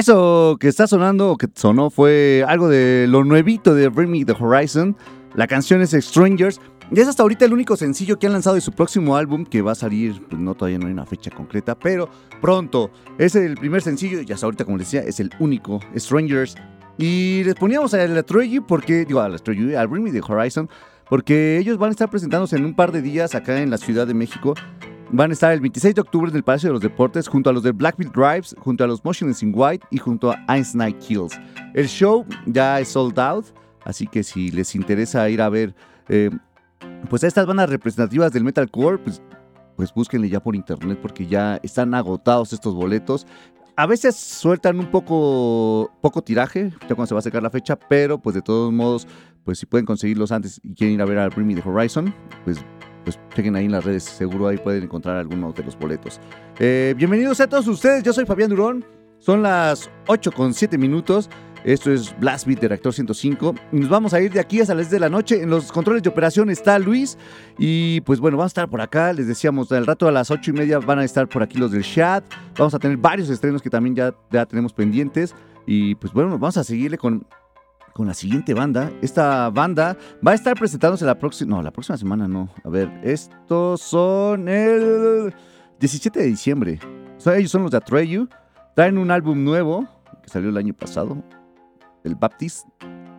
Eso que está sonando que sonó fue algo de lo nuevito de Bring Me the Horizon. La canción es Strangers. Y es hasta ahorita el único sencillo que han lanzado de su próximo álbum que va a salir, pues no todavía no hay una fecha concreta, pero pronto. Es el primer sencillo y hasta ahorita, como les decía, es el único, Strangers. Y les poníamos a la Troy porque, digo, a la Troy, al Bring Me the Horizon, porque ellos van a estar presentándose en un par de días acá en la Ciudad de México. Van a estar el 26 de octubre en el Palacio de los Deportes junto a los de Blackbeard Drives, junto a los Motionless in White y junto a Ice Night Kills. El show ya es sold out, así que si les interesa ir a ver eh, pues a estas bandas representativas del metalcore, pues, pues búsquenle ya por internet porque ya están agotados estos boletos. A veces sueltan un poco, poco tiraje, ya cuando se va a sacar la fecha, pero pues de todos modos, pues si pueden conseguirlos antes y quieren ir a ver al Bring Me the Horizon, pues pues chequen ahí en las redes, seguro ahí pueden encontrar algunos de los boletos. Eh, bienvenidos a todos ustedes, yo soy Fabián Durón, son las 8 con 7 minutos. Esto es Blast Beat de Reactor 105. Y nos vamos a ir de aquí hasta las 10 de la noche. En los controles de operación está Luis. Y pues bueno, vamos a estar por acá. Les decíamos, al rato a las 8 y media van a estar por aquí los del chat. Vamos a tener varios estrenos que también ya, ya tenemos pendientes. Y pues bueno, vamos a seguirle con, con la siguiente banda. Esta banda va a estar presentándose la próxima. No, la próxima semana no. A ver, estos son el 17 de diciembre. So, ellos son los de Atreyu. Traen un álbum nuevo que salió el año pasado, el Baptist.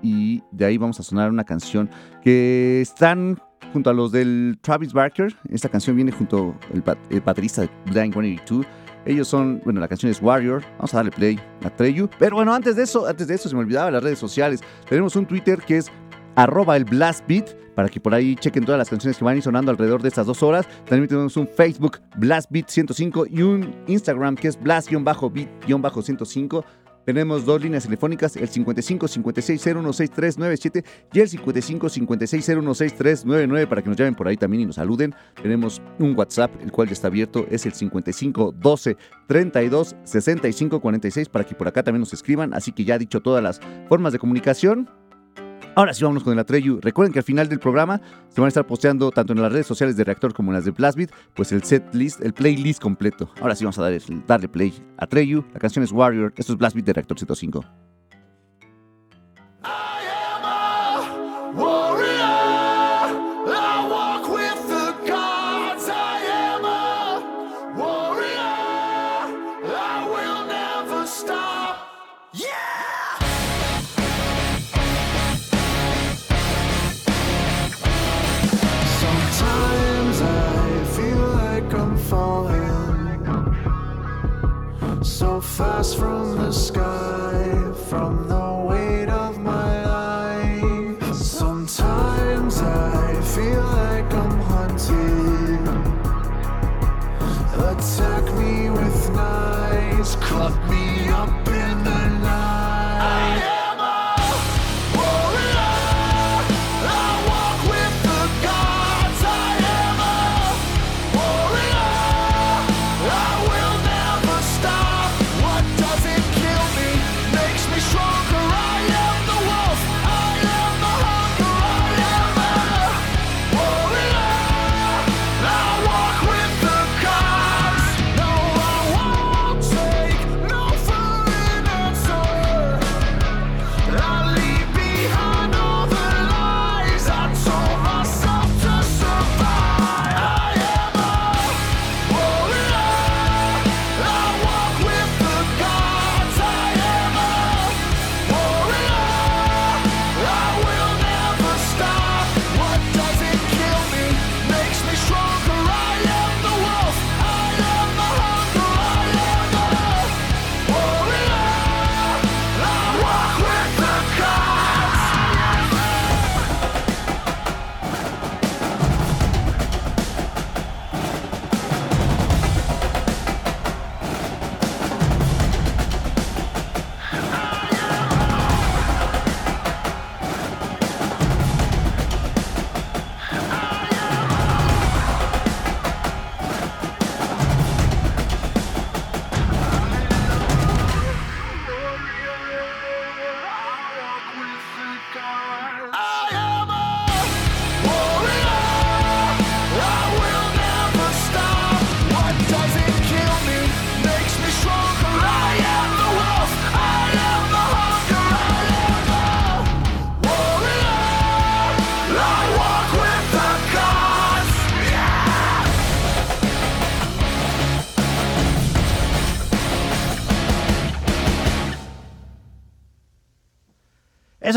Y de ahí vamos a sonar una canción que están junto a los del Travis Barker. Esta canción viene junto al baterista de Blink 182. Ellos son, bueno, la canción es Warrior. Vamos a darle play a Treyu. Pero bueno, antes de eso, antes de eso se me olvidaba las redes sociales. Tenemos un Twitter que es arroba el Blast Beat para que por ahí chequen todas las canciones que van ir sonando alrededor de estas dos horas. También tenemos un Facebook Blast Beat 105 y un Instagram que es Blast-Beat-105. Tenemos dos líneas telefónicas, el 55 56 016397 y el 55 56 016399 para que nos llamen por ahí también y nos saluden. Tenemos un WhatsApp, el cual ya está abierto, es el 55 12 32 65 46 para que por acá también nos escriban. Así que ya dicho todas las formas de comunicación. Ahora sí, vámonos con el Atreyu. Recuerden que al final del programa se van a estar posteando tanto en las redes sociales de Reactor como en las de Blastbeat, pues el set list, el playlist completo. Ahora sí vamos a darle, darle play a Atreyu. La canción es Warrior. Esto es Blastbeat de Reactor 105. Warrior, fast from the sky, from the weight of my life. Sometimes I feel like I'm hunted. Attack me with knives, cut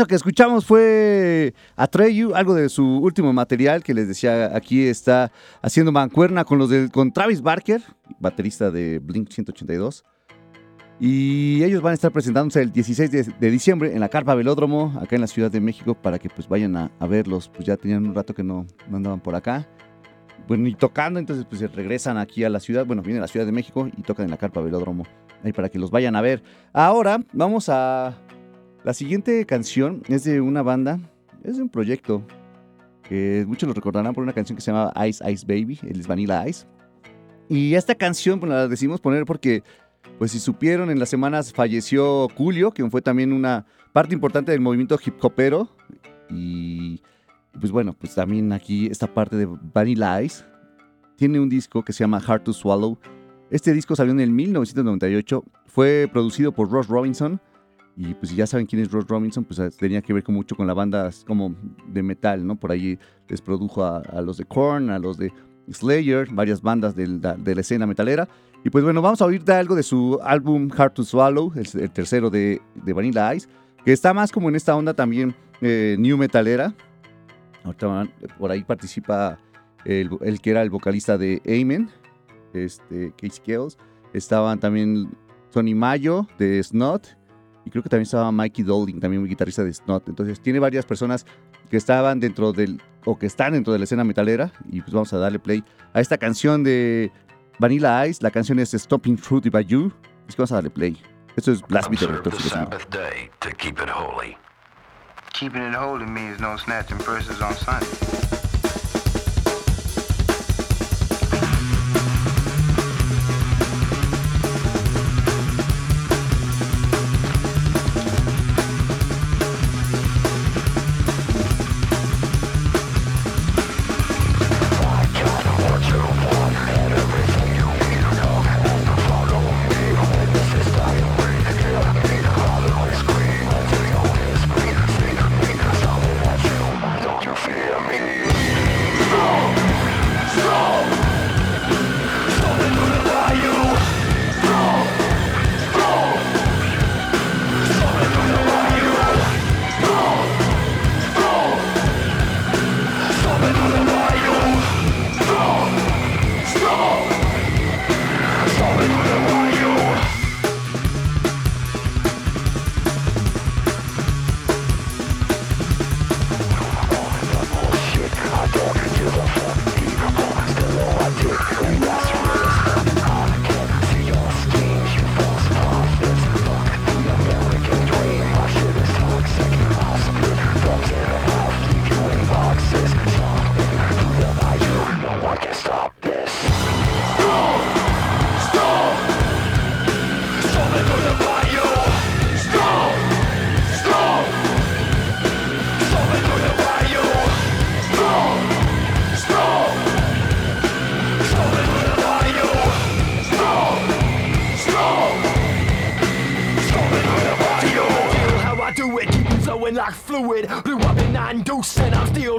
Que escuchamos fue Atreyu, algo de su último material que les decía, aquí está haciendo mancuerna con los del con Travis Barker, baterista de Blink 182. Y ellos van a estar presentándose el 16 de, de diciembre en la Carpa Velódromo, acá en la Ciudad de México, para que pues vayan a, verlos. Pues ya tenían un rato que no, no andaban por acá. Bueno, y tocando, entonces pues regresan aquí a la ciudad, bueno, vienen a la Ciudad de México y tocan en la Carpa Velódromo, ahí para que los vayan a ver. Ahora vamos a la siguiente canción es de una banda, es de un proyecto que muchos lo recordarán por una canción que se llama Ice Ice Baby, el es Vanilla Ice. Y esta canción pues, la decidimos poner porque, pues si supieron, en las semanas falleció Julio, que fue también una parte importante del movimiento hip hopero. Y pues bueno, pues también aquí esta parte de Vanilla Ice tiene un disco que se llama Hard to Swallow. Este disco salió en el 1998, fue producido por Ross Robinson. Y pues si ya saben quién es Ross Robinson, pues tenía que ver con mucho con la banda como de metal, ¿no? Por ahí les produjo a, los de Korn, a los de Slayer, varias bandas de la escena metalera. Y pues bueno, vamos a oír de algo de su álbum Hard to Swallow, el, el tercero de, de Vanilla Ice, que está más como en esta onda también eh, new metalera. Por ahí participa el, el que era el vocalista de Amen, este, Case Kills. Estaban también Tony Mayo de Snot. Y creo que también estaba Mikey Dolding, también un guitarrista de Snot. Entonces tiene varias personas que estaban dentro del, o que están dentro de la escena metalera. Y pues vamos a darle play a esta canción de Vanilla Ice. La canción es Stomping Through the Bayou. Es que vamos a darle play. Esto es Blast Beat de Observe Rector the 55. Sabbath day to keep it holy. Keeping it holy means no snatching verses on Sunday.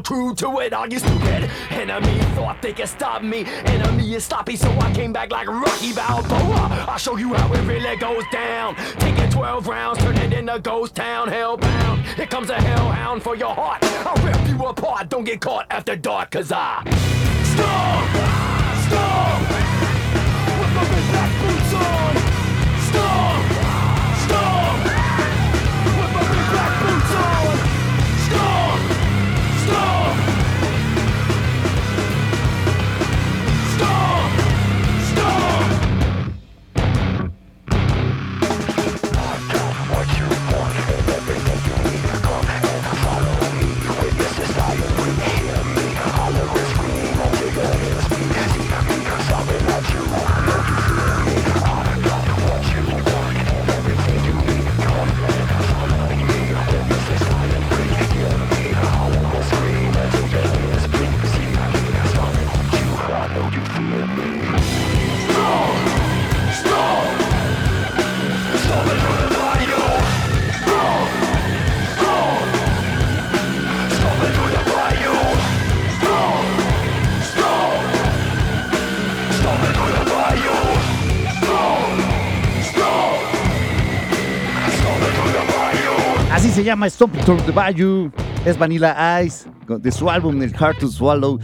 True to it. Are you stupid? Enemy thought they could stop me. Enemy is sloppy, so I came back like Rocky Balboa. I'll show you how it really goes down. Taking 12 rounds, turn it into ghost town, hellbound. Here comes a hellhound for your heart. I'll rip you apart, don't get caught after dark, cause I storm, llama Stomping Through the Bayou. Es Vanilla Ice de su álbum El Hard to Swallow.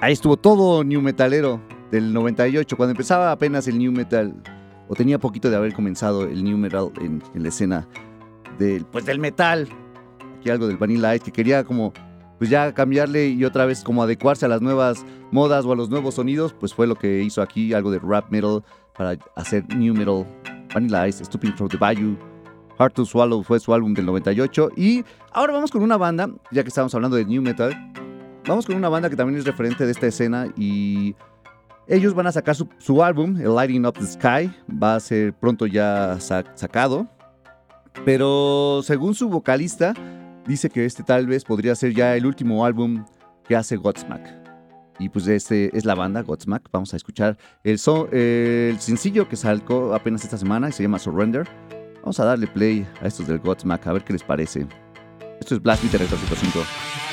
Ahí estuvo todo New Metalero del 98, cuando empezaba apenas el New Metal, o tenía poquito de haber comenzado el New Metal en, la escena del, pues del metal. Aquí algo del Vanilla Ice que quería como pues ya cambiarle y otra vez como adecuarse a las nuevas modas o a los nuevos sonidos, pues fue lo que hizo aquí, algo de rap metal para hacer New Metal. Vanilla Ice, Stooping Through the Bayou. Hard to Swallow fue su álbum del 98. Y ahora vamos con una banda, ya que estamos hablando de New Metal. Vamos con una banda que también es referente de esta escena y ellos van a sacar su, su álbum, el Lighting Up the Sky. Va a ser pronto ya sa- sacado. Pero según su vocalista, dice que este tal vez podría ser ya el último álbum que hace Godsmack. Y pues este es la banda Godsmack. Vamos a escuchar el, el sencillo que salió apenas esta semana y se llama Surrender. Vamos a darle play a estos del Godsmack a ver qué les parece. Esto es Blast Beat 5.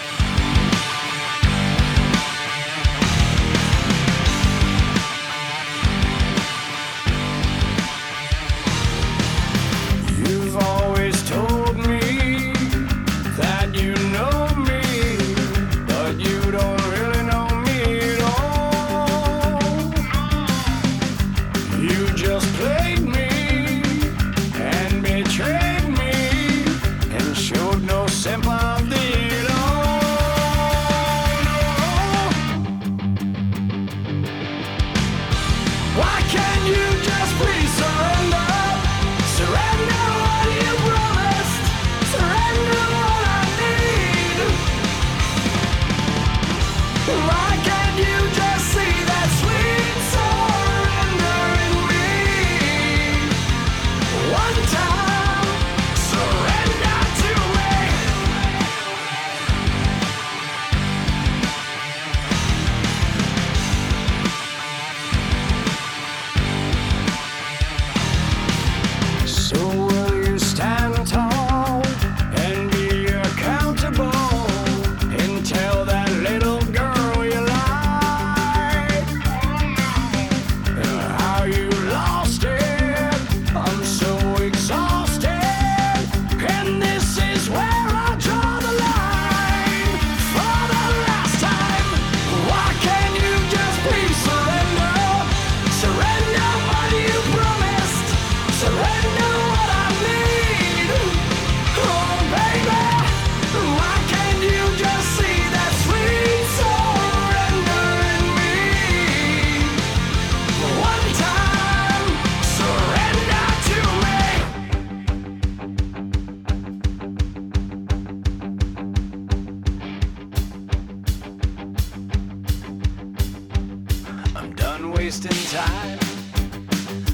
Wasting time.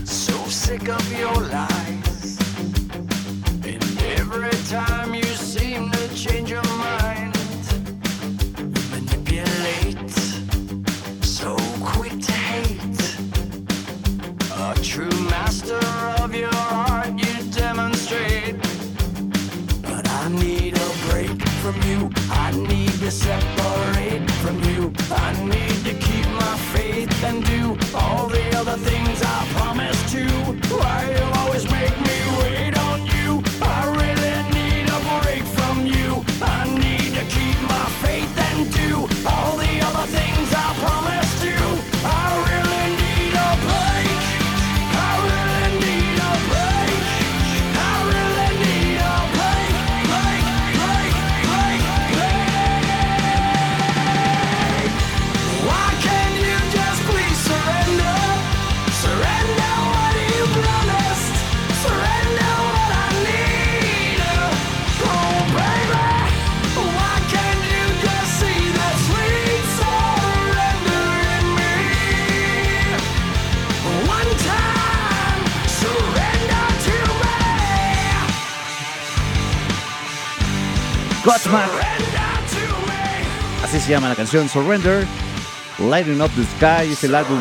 So sick of your lies. And every time you seem to change your mind, manipulate. So quick to hate. A true master of your art, you demonstrate. But I need a break from you. I need to separate Godsmack. Así se llama la canción Surrender. Lighting Up the Sky es el álbum,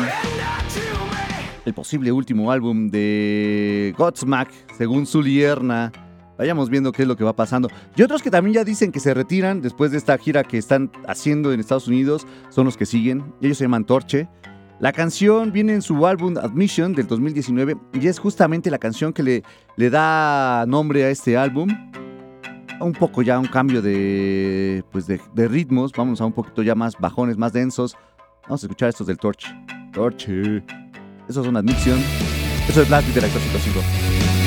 el posible último álbum de Godsmack, según Zulierna. Vayamos viendo qué es lo que va pasando. Y otros que también ya dicen que se retiran después de esta gira que están haciendo en Estados Unidos son los que siguen. Ellos se llaman Torche. La canción viene en su álbum Admission del 2019 y es justamente la canción que le, le da nombre a este álbum. Un poco ya un cambio de, pues de, ritmos. Vamos a un poquito ya más bajones, más densos. Vamos a escuchar estos del Torche. Torche. Eso es una admisión. Eso es Beat de la 105.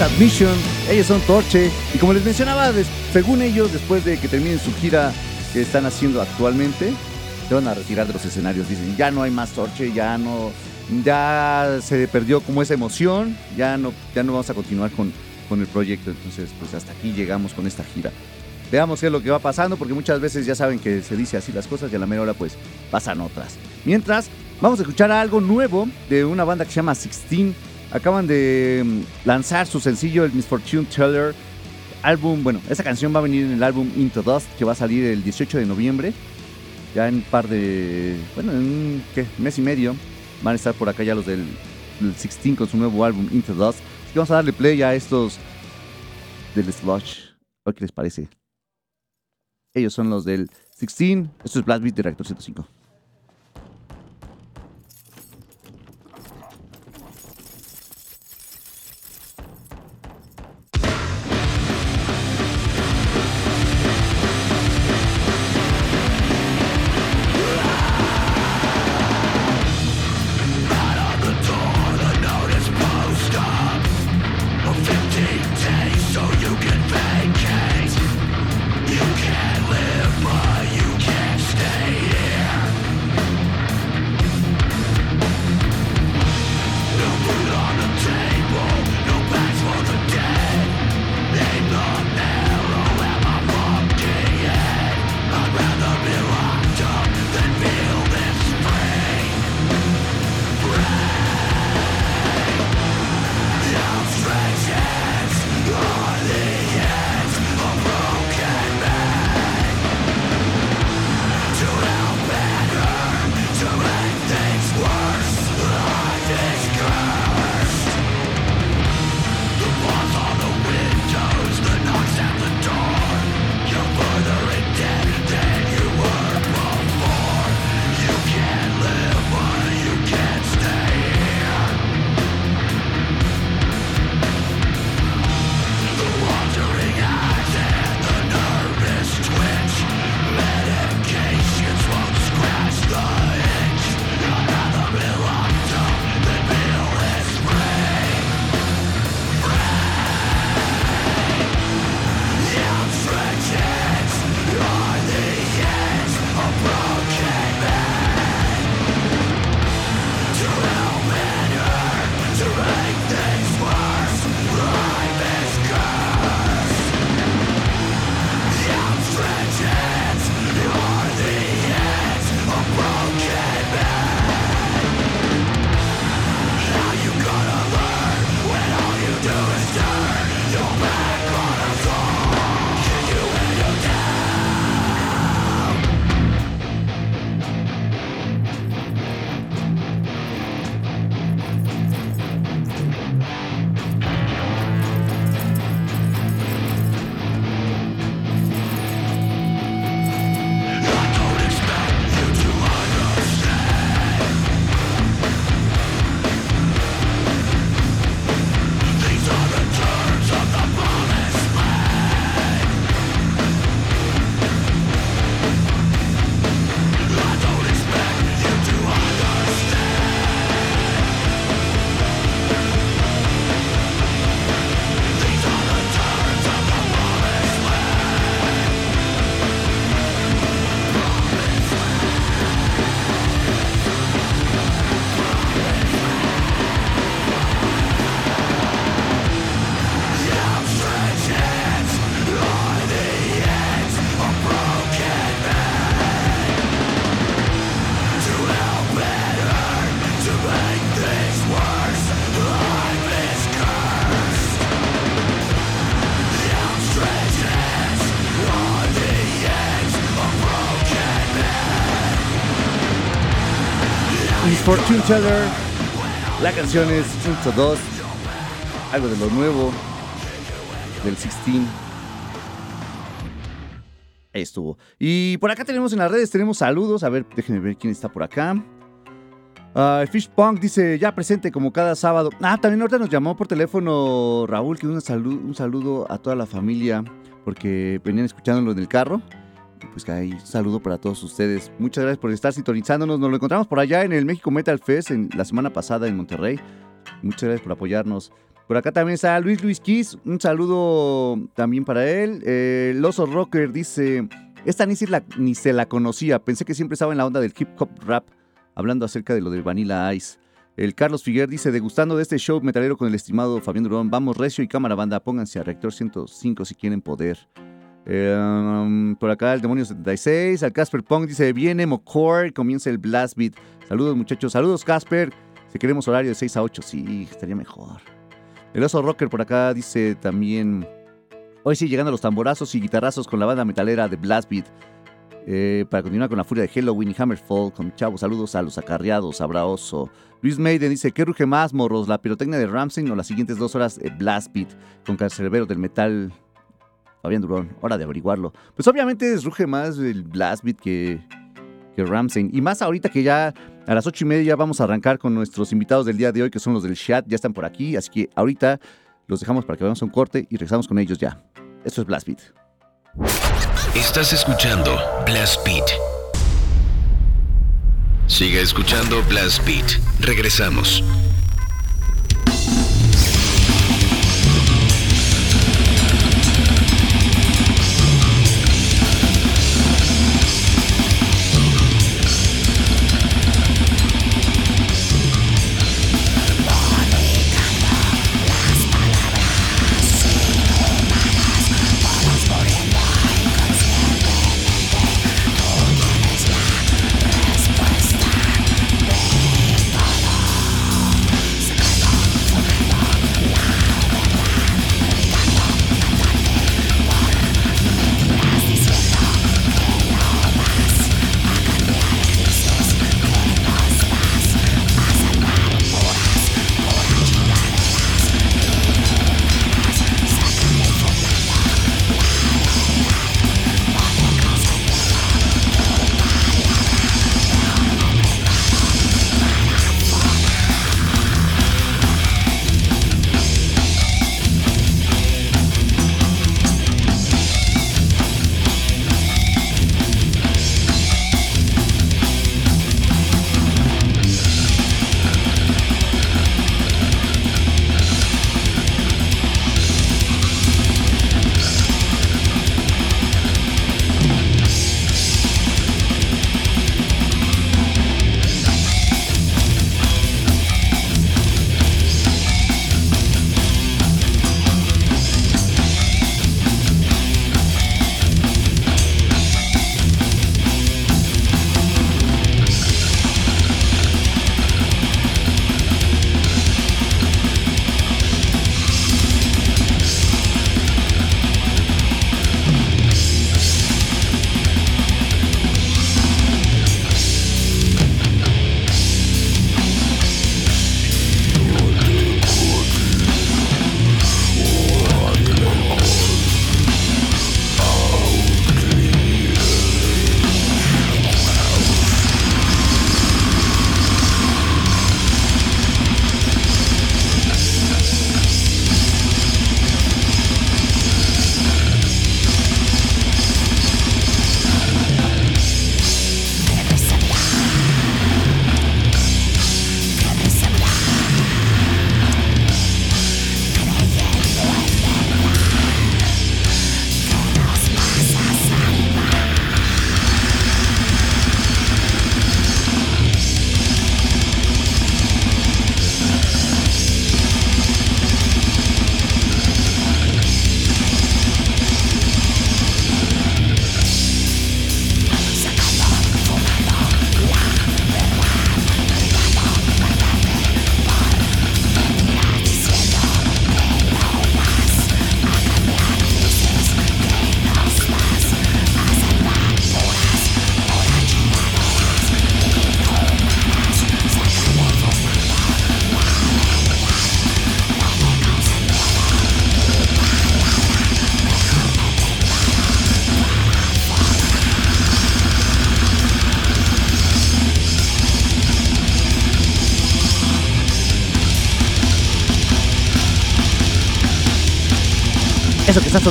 Admission, ellos son Torche, y como les mencionaba, según ellos, después de que terminen su gira que están haciendo actualmente, se van a retirar de los escenarios. Dicen, ya no hay más Torche, ya no, ya se perdió como esa emoción, ya no, ya no vamos a continuar con, con el proyecto. Entonces, pues hasta aquí llegamos con esta gira. Veamos qué es lo que va pasando, porque muchas veces ya saben que se dice así las cosas y a la mera hora pues pasan otras. Mientras, vamos a escuchar algo nuevo de una banda que se llama Sixteen. Acaban de mm, lanzar su sencillo, el Misfortune Teller. Álbum, bueno, esta canción va a venir en el álbum Into Dust, que va a salir el 18 de noviembre. Ya en un par de, bueno, en un ¿qué? mes y medio van a estar por acá ya los del, del Sixteen con su nuevo álbum Into Dust. Así que vamos a darle play a estos del Slush. ¿Qué les parece? Ellos son los del 16. Esto es Blast de Reactor 105. La canción es Into 2. Algo de lo nuevo. Del 16. Ahí estuvo. Y por acá tenemos en las redes, tenemos saludos. A ver, déjenme ver quién está por acá. Ah, Fish Punk dice, ya presente como cada sábado. Ah, también ahorita nos llamó por teléfono Raúl, que un saludo, un saludo a toda la familia, porque venían escuchándolo en el carro. Pues ahí un saludo para todos ustedes. Muchas gracias por estar sintonizándonos. Nos lo encontramos por allá en el México Metal Fest en, la semana pasada en Monterrey. Muchas gracias por apoyarnos Por acá también está Luis Luis Kiss. Un saludo también para él. Eh, oso rocker dice: Esta ni se, la, ni se la conocía. Pensé que siempre estaba en la onda del hip hop rap, hablando acerca de lo del Vanilla Ice. El Carlos Figuer dice: Degustando de este show metalero con el estimado Fabián Durón. Vamos, recio y cámara banda. Pónganse a Reactor 105 si quieren poder. Eh, por acá el Demonio 76. Al Casper Pong dice: Viene Mocor. Comienza el Blast Beat. Saludos, muchachos. Saludos, Casper. Si queremos horario de 6 a 8, sí, estaría mejor. El oso rocker por acá dice también. Hoy sí, llegando los tamborazos y guitarrazos con la banda metalera de Blast Beat. Eh, para continuar con la furia de Halloween y Hammerfall, con chavos, saludos a los acarreados, abraoso. Luis Maiden dice, ¿qué ruge más, morros? ¿La pirotecnia de Ramsey o las siguientes dos horas de Blast Beat con Cancerbero del Metal? Fabián Durón, hora de averiguarlo. Pues obviamente es ruge más el Blast Beat que, que Ramsey. Y más ahorita que ya a las ocho y media vamos a arrancar con nuestros invitados del día de hoy, que son los del chat, ya están por aquí. Así que ahorita los dejamos para que vayamos un corte y regresamos con ellos ya. Esto es Blast Beat. Estás escuchando Blast Beat. Sigue escuchando Blast Beat. Regresamos.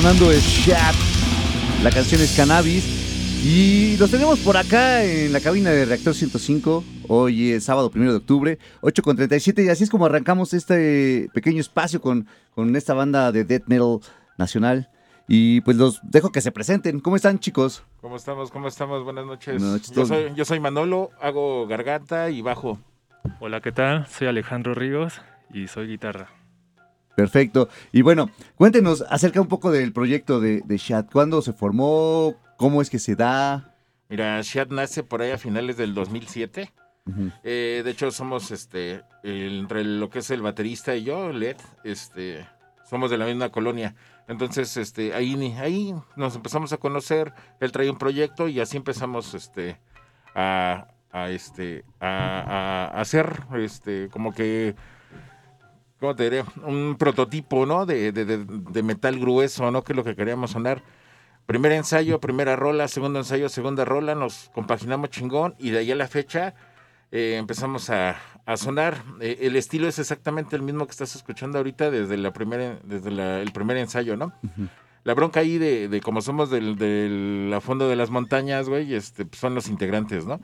Sonando es Shat. La canción es Cannabis. Y los tenemos por acá en la cabina de Reactor 105. Hoy es sábado primero de octubre, 8 con 37 y así es como arrancamos este pequeño espacio con, con esta banda de death metal nacional. Y pues los dejo que se presenten. ¿Cómo están chicos? ¿Cómo estamos? ¿Cómo estamos? Buenas noches. Buenas noches, yo, soy, yo soy Manolo, hago garganta y bajo. Hola, ¿qué tal? Soy Alejandro Ríos y soy guitarra. Perfecto. Y bueno, cuéntenos acerca un poco del proyecto de, de Chat. ¿Cuándo se formó? ¿Cómo es que se da? Mira, Shad nace por ahí a finales del 2007. Ujú. Eh, de hecho, somos este entre lo que es el baterista y yo, Led, este, somos de la misma colonia. Entonces, este, ahí, ahí nos empezamos a conocer. Él traía un proyecto y así empezamos este, a, a, este, a, a hacer este, como que, ¿cómo te diré? Un prototipo, ¿no? De, de- de- de metal grueso, ¿no? Que es lo que queríamos sonar. Primer ensayo, primera rola, segundo ensayo, segunda rola, nos compaginamos chingón y de ahí a la fecha eh, empezamos a, a sonar. Eh, el estilo es exactamente el mismo que estás escuchando ahorita desde, la primera, desde la- el primer ensayo, ¿no? La bronca ahí de, de como somos del, del a fondo de las montañas, güey, este, pues, son los integrantes, ¿no?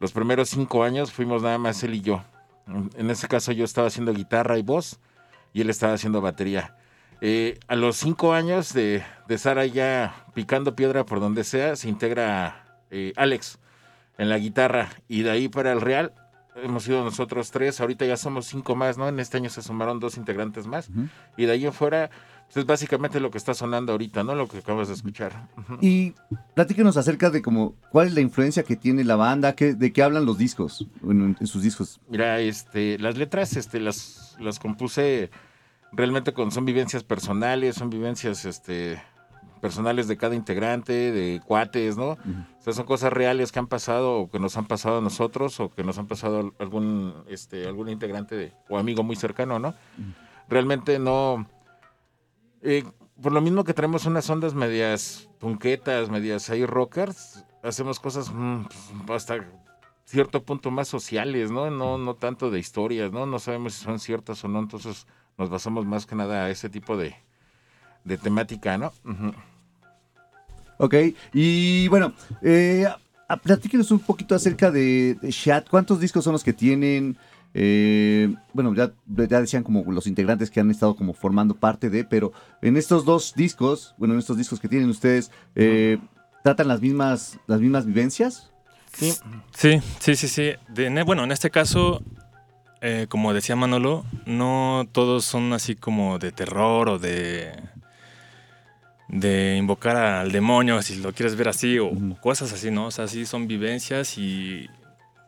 Los primeros cinco años fuimos nada más él y yo. En, ese caso yo estaba haciendo guitarra y voz y él estaba haciendo batería. Eh, a los cinco años de, de estar allá picando piedra por donde sea, se integra eh, Alex en la guitarra y de ahí para el Real hemos sido nosotros tres, ahorita ya somos cinco más, ¿no? En este año se sumaron dos integrantes más y de ahí en fuera es básicamente lo que está sonando ahorita, ¿no? Lo que acabas de escuchar. Y platíquenos acerca de cómo, cuál es la influencia que tiene la banda, de qué hablan los discos, bueno, en, en sus discos. Mira, este, las letras, este, las, las compuse realmente con, son vivencias personales, son vivencias, este, personales de cada integrante, de cuates, ¿no? O sea, son cosas reales que han pasado o que nos han pasado a nosotros o que nos han pasado a algún, este, algún integrante de- o amigo muy cercano, ¿no? Realmente no, eh, por lo mismo que traemos unas ondas medias punquetas, medias ahí rockers, hacemos cosas mm, pues, hasta cierto punto más sociales, ¿no? No, no tanto de historias, ¿no? No sabemos si son ciertas o no, entonces nos basamos más que nada a ese tipo de, de temática, ¿no? Ujú. Ok, y bueno, eh, platíquenos un poquito acerca de, de Chat. ¿Cuántos discos son los que tienen? Eh, bueno, ya, ya decían como los integrantes que han estado como formando parte de, pero en estos dos discos, bueno, en estos discos que tienen ustedes, eh, ¿tratan las mismas, las mismas vivencias? Sí, Sí, sí, sí, sí. De- en- bueno, en este caso, eh, como decía Manolo, no todos son así como de terror o de de invocar al demonio, si lo quieres ver así, o cosas así, ¿no? O sea, sí son vivencias y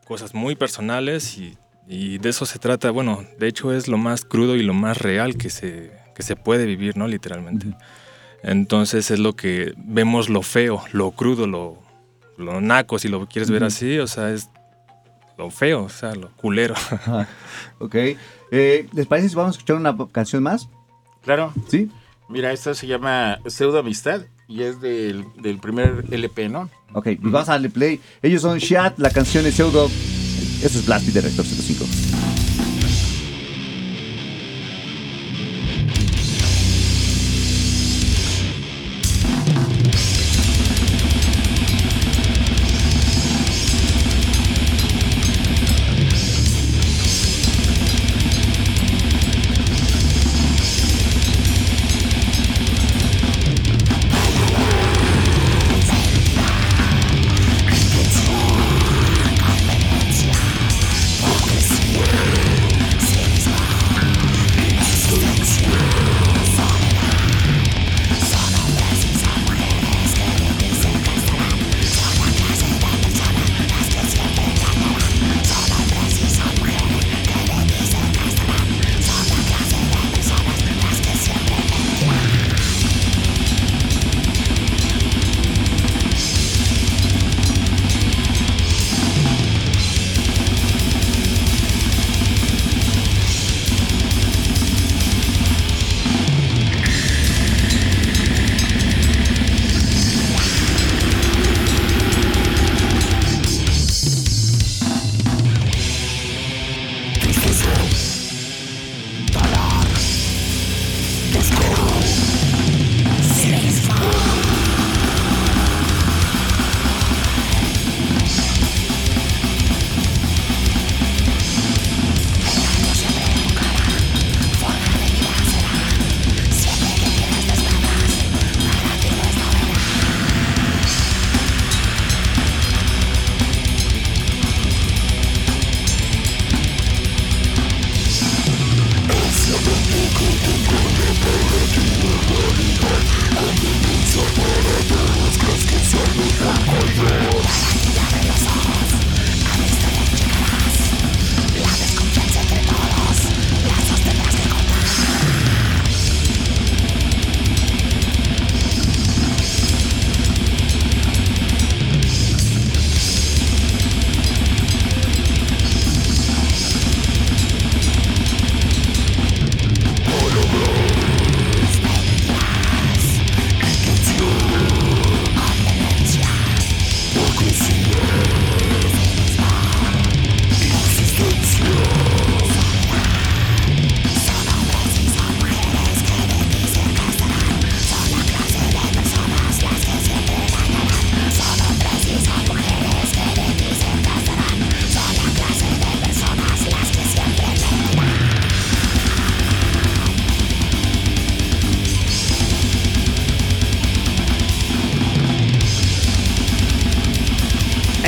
cosas muy personales y, y de eso se trata. Bueno, de hecho es lo más crudo y lo más real que se, que se puede vivir, ¿no? Literalmente. Entonces es lo que vemos lo feo, lo crudo, lo, lo naco, si lo quieres ver así, o sea, es lo feo, o sea, lo culero. Ok, eh, ¿les parece si vamos a escuchar una canción más? claro. ¿Sí? Mira, esta se llama Pseudo Amistad y es del, del primer LP, ¿no? Ok, pues vamos a darle play. Ellos son Chat, la canción es Pseudo. Eso es Blast de Rector 105.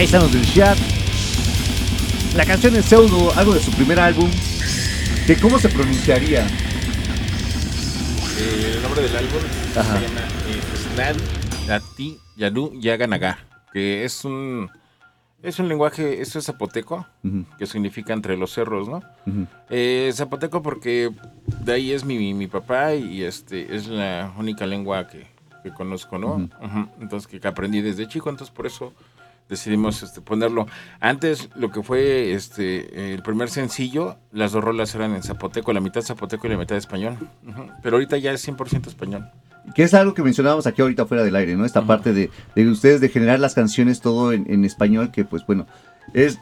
Del chat. La canción es Pseudo, algo de su primer álbum. ¿De cómo se pronunciaría? Eh, el nombre del álbum Ajá. se llama eh, Snad Yalu Yaganaga, que es un es un lenguaje, esto es zapoteco, que significa entre los cerros, ¿no? Eh, zapoteco porque de ahí es mi, mi papá y este es la única lengua que, que conozco, ¿no? Entonces que, que aprendí desde chico, entonces por eso decidimos este, ponerlo. Antes lo que fue este el primer sencillo, las dos rolas eran en zapoteco, la mitad zapoteco y la mitad español. Pero ahorita ya es 100% español. Que es algo que mencionábamos aquí ahorita fuera del aire, ¿no? Esta parte de, de ustedes de generar las canciones todo en, en español, que pues bueno, es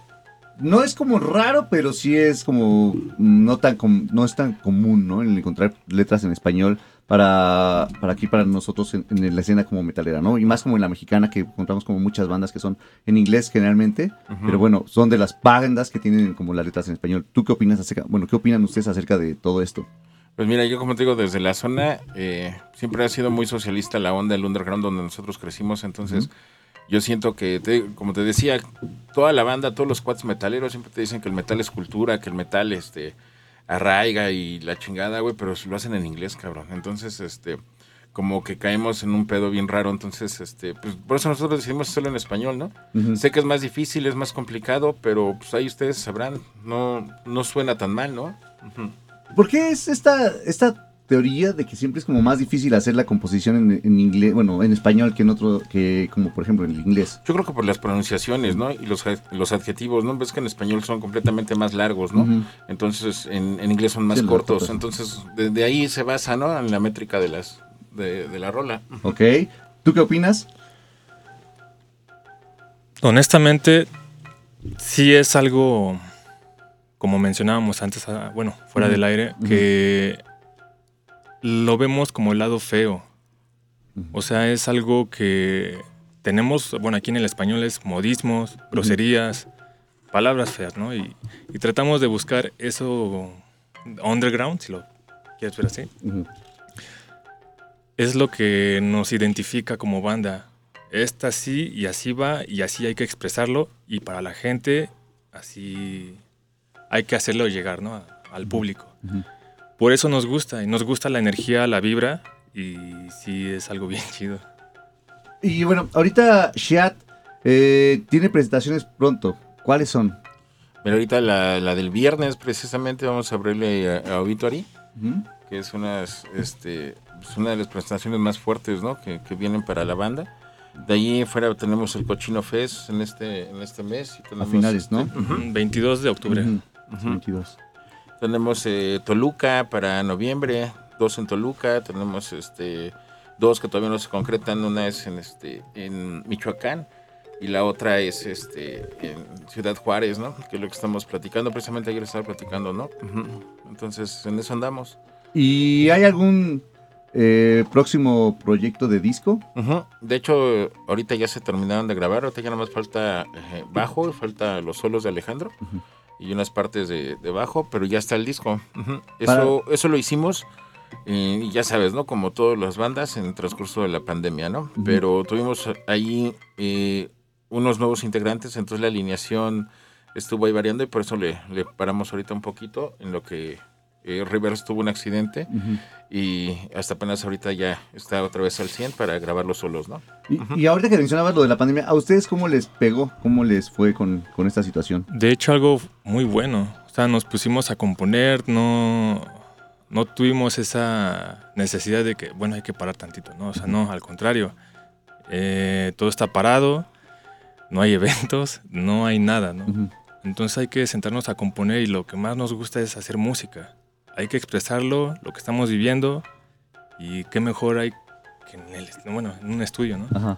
no es como raro, pero sí es como no tan com- no es tan común, ¿no? El encontrar letras en español para, para aquí, para nosotros en, en la escena como metalera, ¿no? Y más como en la mexicana, que encontramos como muchas bandas que son en inglés generalmente, pero bueno, son de las bandas que tienen como las letras en español. ¿Tú qué opinas acerca, bueno, qué opinan ustedes acerca de todo esto? Pues mira, yo como te digo, desde la zona eh, siempre ha sido muy socialista la onda del underground donde nosotros crecimos, entonces yo siento que, te- como te decía, toda la banda, todos los cuates metaleros siempre te dicen que el metal es cultura, que el metal este, arraiga y la chingada, güey, pero lo hacen en inglés, cabrón. Entonces, este, como que caemos en un pedo bien raro, entonces, este, pues por eso nosotros decidimos hacerlo en español, ¿no? Sé que es más difícil, es más complicado, pero pues ahí ustedes sabrán, no, no suena tan mal, ¿no? Ujú. ¿Por qué es esta, esta teoría de que siempre es como más difícil hacer la composición en, en inglés, bueno, en español que en otro, que como por ejemplo en el inglés? Yo creo que por las pronunciaciones, ¿no? Y los, los adjetivos, ¿no? Ves que en español son completamente más largos, ¿no? Entonces, en, en inglés son más Sí, cortos. Entonces, de, de ahí se basa, ¿no? En la métrica de las de, de la rola. ¿Ok? ¿Tú qué opinas? Honestamente, sí es algo, como mencionábamos antes, ah, bueno, fuera del aire, que lo vemos como el lado feo. O sea, es algo que tenemos, bueno, aquí en el español es modismos, groserías, palabras feas, ¿no? Y, y tratamos de buscar eso underground, si lo quieres ver así. Es lo que nos identifica como banda. Esta sí y así va y así hay que expresarlo y para la gente así hay que hacerlo llegar ¿no? A- al público. Ujú. Por eso nos gusta y nos gusta la energía, la vibra y sí es algo bien chido. Y bueno, ahorita Shiat eh, tiene presentaciones pronto. ¿Cuáles son? Pero ahorita la, la del viernes, precisamente, vamos a abrirle a, a Obituary, Ujú. que es unas, este, es una de las presentaciones más fuertes, ¿no? Que, que vienen para la banda. De ahí fuera tenemos el Cochino Fest en este, en este mes. y tenemos, finales, ¿no? este, ujú. 22 de octubre. Ujú. Ujú. 22. Tenemos eh, Toluca para noviembre, dos en Toluca, tenemos este dos que todavía no se concretan, una es en este en Michoacán y la otra es este en Ciudad Juárez, ¿no? Que es lo que estamos platicando, precisamente ayer estaba platicando, ¿no? Entonces, en eso andamos. ¿Y hay algún eh, próximo proyecto de disco? De hecho, ahorita ya se terminaron de grabar, ahorita ya nada más falta eh, bajo, falta los solos de Alejandro y unas partes de, de bajo, pero ya está el disco. Eso, eso lo hicimos, y ya sabes, ¿no? Como todas las bandas en el transcurso de la pandemia, ¿no? Pero tuvimos ahí eh, unos nuevos integrantes, entonces la alineación estuvo ahí variando y por eso le, le paramos ahorita un poquito en lo que eh, Rivers tuvo un accidente y hasta apenas ahorita ya está otra vez al 100 para grabar los solos, ¿no? Y, y ahorita que mencionabas lo de la pandemia, ¿a ustedes cómo les pegó? ¿Cómo les fue con, con esta situación? De hecho, algo muy bueno. O sea, nos pusimos a componer, no, no tuvimos esa necesidad de que, bueno, hay que parar tantito, ¿no? O sea, no, al contrario. Eh, todo está parado, no hay eventos, no hay nada, ¿no? Entonces hay que sentarnos a componer y lo que más nos gusta es hacer música. Hay que expresarlo, lo que estamos viviendo y qué mejor hay que en, el, bueno, en un estudio, ¿no? Ajá.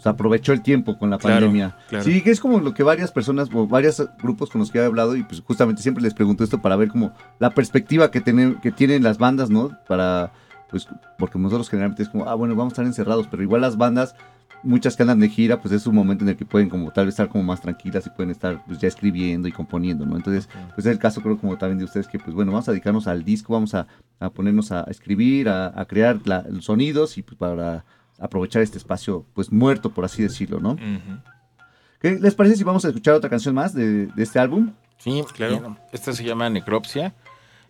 Se aprovechó el tiempo con la Claro, pandemia. claro. Sí, que es como lo que varias personas, o varios grupos con los que he hablado, y pues justamente siempre les pregunto esto para ver como la perspectiva que, tienen que tienen las bandas, ¿no? Para, pues, porque nosotros generalmente es como, ah, bueno, vamos a estar encerrados, pero igual las bandas, muchas que andan de gira, pues es un momento en el que pueden como tal vez estar como más tranquilas y pueden estar pues ya escribiendo y componiendo, ¿no? Entonces, pues es el caso creo como también de ustedes que, pues bueno, vamos a dedicarnos al disco, vamos a, a ponernos a escribir, a, a crear la- los sonidos y pues para aprovechar este espacio pues muerto, por así decirlo, ¿no? ¿Qué les parece si vamos a escuchar otra canción más de, de este álbum? Sí, Claro. claro. Esta se llama Necropsia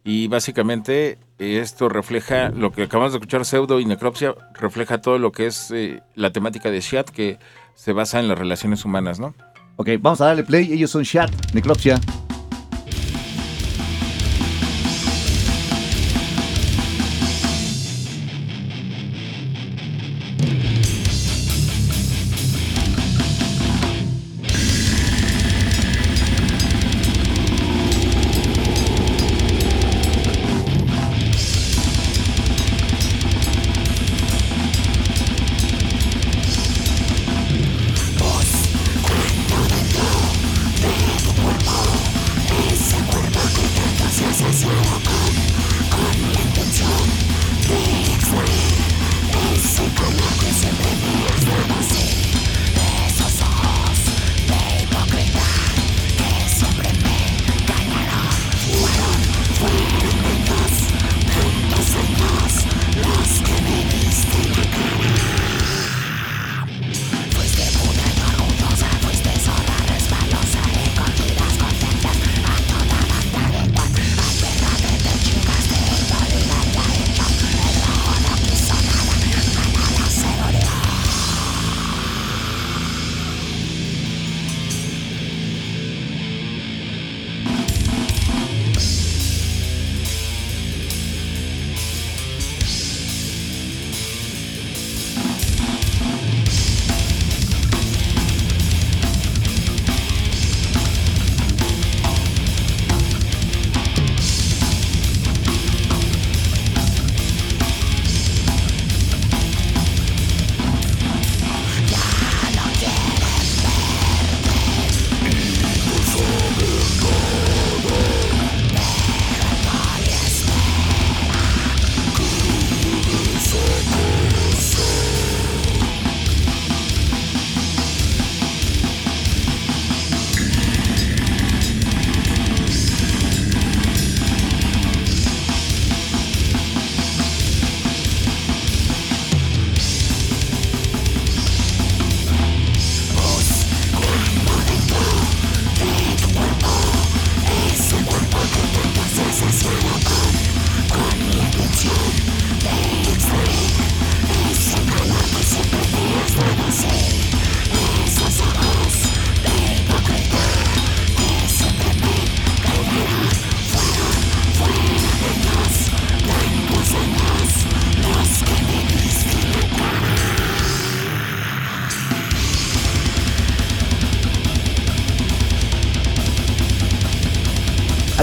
y básicamente esto refleja lo que acabamos de escuchar, pseudo y necropsia, refleja todo lo que es eh, la temática de Shat que se basa en las relaciones humanas, ¿no? Ok, vamos a darle play. Ellos son Shat, Necropsia.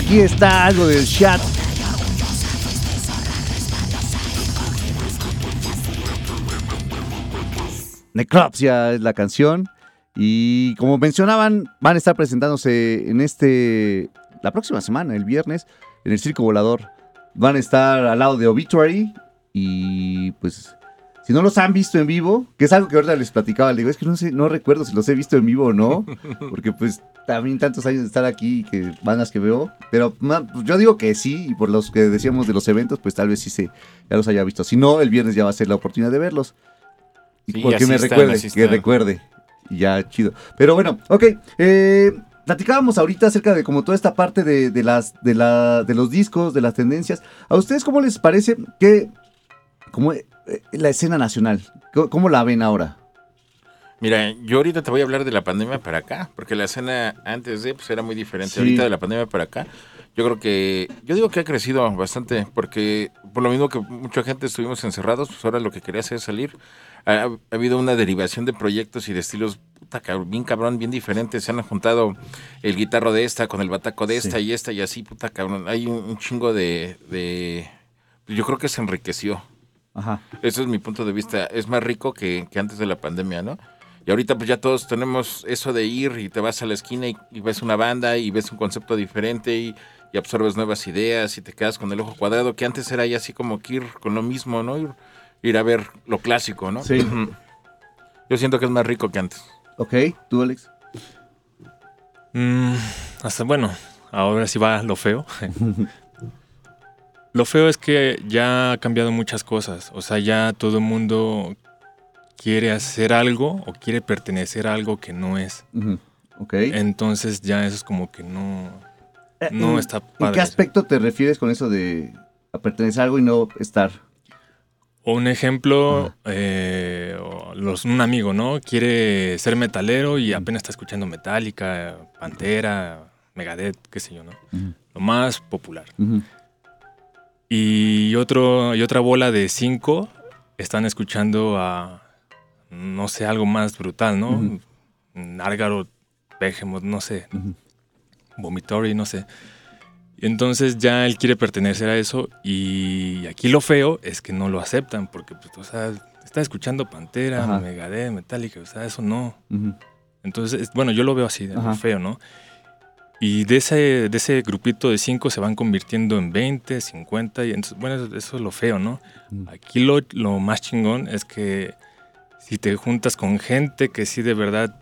Aquí está algo del chat. Necropsia es la canción. Y como mencionaban, van a estar presentándose en este. la próxima semana, el viernes, en el Circo Volador. Van a estar al lado de Obituary. Y pues. Si no los han visto en vivo, que es algo que ahorita les platicaba, le digo, es que no sé, no recuerdo si los he visto en vivo o no, porque pues también tantos años de estar aquí que bandas que veo, pero pues, yo digo que sí, y por los que decíamos de los eventos, pues tal vez sí se ya los haya visto. Si no, el viernes ya va a ser la oportunidad de verlos. Y Sí, porque me están, recuerde, que recuerde. Y ya, chido. Pero bueno, ok. eh, platicábamos ahorita acerca de como toda esta parte de, de las, de, la, de los discos, de las tendencias. ¿A ustedes cómo les parece que como eh, la escena nacional? ¿Cómo, cómo la ven ahora? Mira, yo ahorita te voy a hablar de la pandemia para acá, porque la escena antes de pues era muy diferente. Sí. Ahorita de la pandemia para acá, yo creo que, yo digo que ha crecido bastante, porque por lo mismo que mucha gente estuvimos encerrados, pues ahora lo que quería hacer es salir. Ha, ha habido una derivación de proyectos y de estilos puta, cabrón, bien cabrón, bien diferentes. Se han juntado el guitarro de esta con el bataco de esta Sí. y esta y así, puta cabrón. Hay un, un chingo de, de, yo creo que se enriqueció. Ajá. Ese es mi punto de vista. Es más rico que, que antes de la pandemia, ¿no? Y ahorita pues ya todos tenemos eso de ir y te vas a la esquina y, y ves una banda y ves un concepto diferente y, y absorbes nuevas ideas y te quedas con el ojo cuadrado, que antes era ya así como que ir con lo mismo, ¿no? Ir, ir a ver lo clásico, ¿no? Sí. Yo siento que es más rico que antes. Ok, tú, Alex. Mm, hasta bueno, ahora sí va lo feo. lo feo es que ya ha cambiado muchas cosas. O sea, ya todo el mundo quiere hacer algo o quiere pertenecer a algo que no es. Ok. Entonces ya eso es como que no, Eh, no ¿en- está ¿En qué padre. aspecto te refieres con eso de a pertenecer a algo y no estar? O un ejemplo, eh, los- un amigo, ¿no? Quiere ser metalero y apenas está escuchando Metallica, Pantera, Megadeth, qué sé yo, ¿no? Lo más popular. Y, otro, y otra bola de cinco están escuchando a, no sé, algo más brutal, ¿no? Nárgaro, Behemoth, no sé. Ujú. Vomitory, no sé. Y entonces ya él quiere pertenecer a eso y aquí lo feo es que no lo aceptan porque, pues, o sea, está escuchando Pantera. Megadeth, Metallica, o sea, eso no. Entonces, es- bueno, yo lo veo así, de feo, ¿no? Y de ese, de ese grupito de cinco se van convirtiendo en 20, 50, y entonces, bueno, eso, eso es lo feo, ¿no? Mm. Aquí lo, lo más chingón es que si te juntas con gente que sí de verdad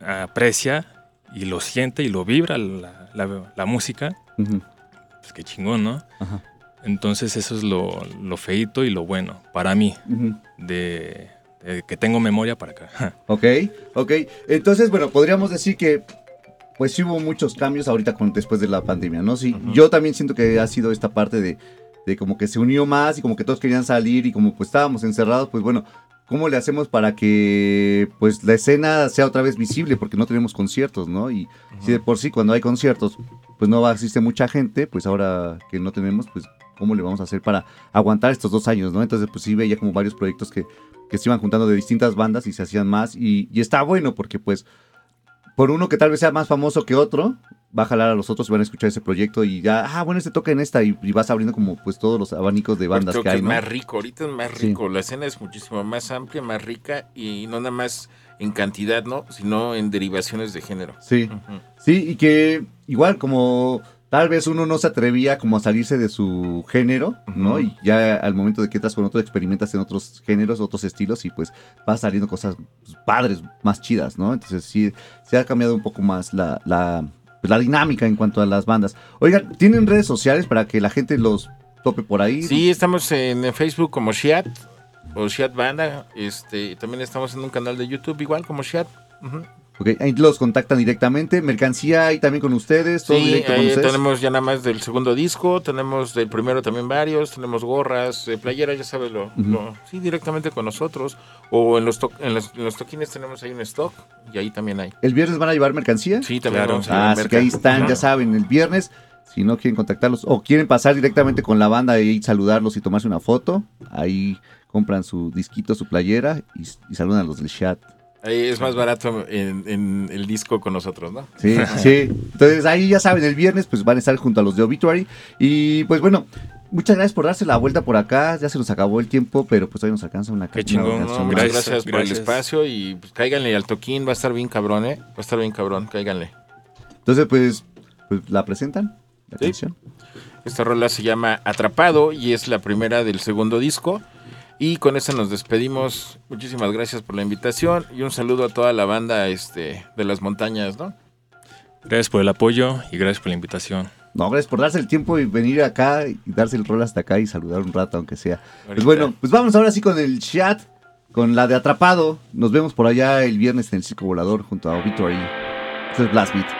aprecia y lo siente y lo vibra la, la- la música, pues qué chingón, ¿no? Ajá. Entonces eso es lo, lo feito y lo bueno para mí, de que tengo memoria para acá. Ok, ok. Entonces, bueno, podríamos decir que pues sí hubo muchos cambios ahorita con, después de la pandemia, ¿no? Sí, yo también siento que ha sido esta parte de, de como que se unió más y como que todos querían salir y como pues estábamos encerrados, pues bueno, ¿cómo le hacemos para que pues la escena sea otra vez visible? Porque no tenemos conciertos, ¿no? Y si de por sí cuando hay conciertos pues no existe mucha gente, pues ahora que no tenemos, pues ¿cómo le vamos a hacer para aguantar estos dos años, ¿no? Entonces pues sí veía como varios proyectos que, que se iban juntando de distintas bandas y se hacían más y, y está bueno porque pues por uno que tal vez sea más famoso que otro, va a jalar a los otros y van a escuchar ese proyecto y ya, ah, bueno, este toca en esta y, y vas abriendo como pues todos los abanicos de bandas que que hay, es ¿no? más rico, ahorita es más Sí. rico. La escena es muchísimo más amplia, más rica y no nada más en cantidad, ¿no? Sino en derivaciones de género. Sí, sí, y que igual como tal vez uno no se atrevía como a salirse de su género, ¿no? Y ya al momento de que estás con otro experimentas en otros géneros, otros estilos y pues va saliendo cosas pues, padres, más chidas, ¿no? Entonces sí, se ha cambiado un poco más la, la, pues, la dinámica en cuanto a las bandas. Oigan, ¿tienen redes sociales para que la gente los tope por ahí? Sí, estamos en Facebook como Shiat o Shiat Banda. Este, también estamos en un canal de YouTube igual como Shiat. Ok, ahí los contactan directamente. Mercancía ahí también con ustedes, todo Sí, directo con ahí ustedes. tenemos ya nada más del segundo disco, tenemos del primero también varios, tenemos gorras, eh, playeras, ya sabes, lo, sí, directamente con nosotros. O en los, to- en los, en los toquines tenemos ahí un stock y ahí también hay. ¿El viernes van a llevar mercancía? Sí, también Claro. vamos a Ah, así que ahí están, ya saben, el viernes. Si no quieren contactarlos o quieren pasar directamente con la banda y saludarlos y tomarse una foto, ahí compran su disquito, su playera y, y saludan a los del chat. Ahí es más barato en, en el disco con nosotros, ¿no? Sí, sí. Entonces ahí ya saben, el viernes pues van a estar junto a los de Obituary. Y pues bueno, muchas gracias por darse la vuelta por acá. Ya se nos acabó el tiempo, pero pues hoy nos alcanza una Qué chingón, No, Gracias, gracias, por el espacio y pues, cáiganle al toquín, va a estar bien cabrón, ¿eh? Va a estar bien cabrón, cáiganle. Entonces pues, pues la presentan, la Sí. canción. Esta rola se llama Atrapado y es la primera del segundo disco. Y con esta nos despedimos. Muchísimas gracias por la invitación y un saludo a toda la banda este, de las montañas, ¿no? Gracias por el apoyo y gracias por la invitación. No, gracias por darse el tiempo y venir acá y darse el rol hasta acá y saludar un rato, aunque sea. Pues bueno, pues vamos ahora sí con el chat, con la de Atrapado. Nos vemos por allá el viernes en el Circo Volador junto a Obituary. Esto es Blast Beat.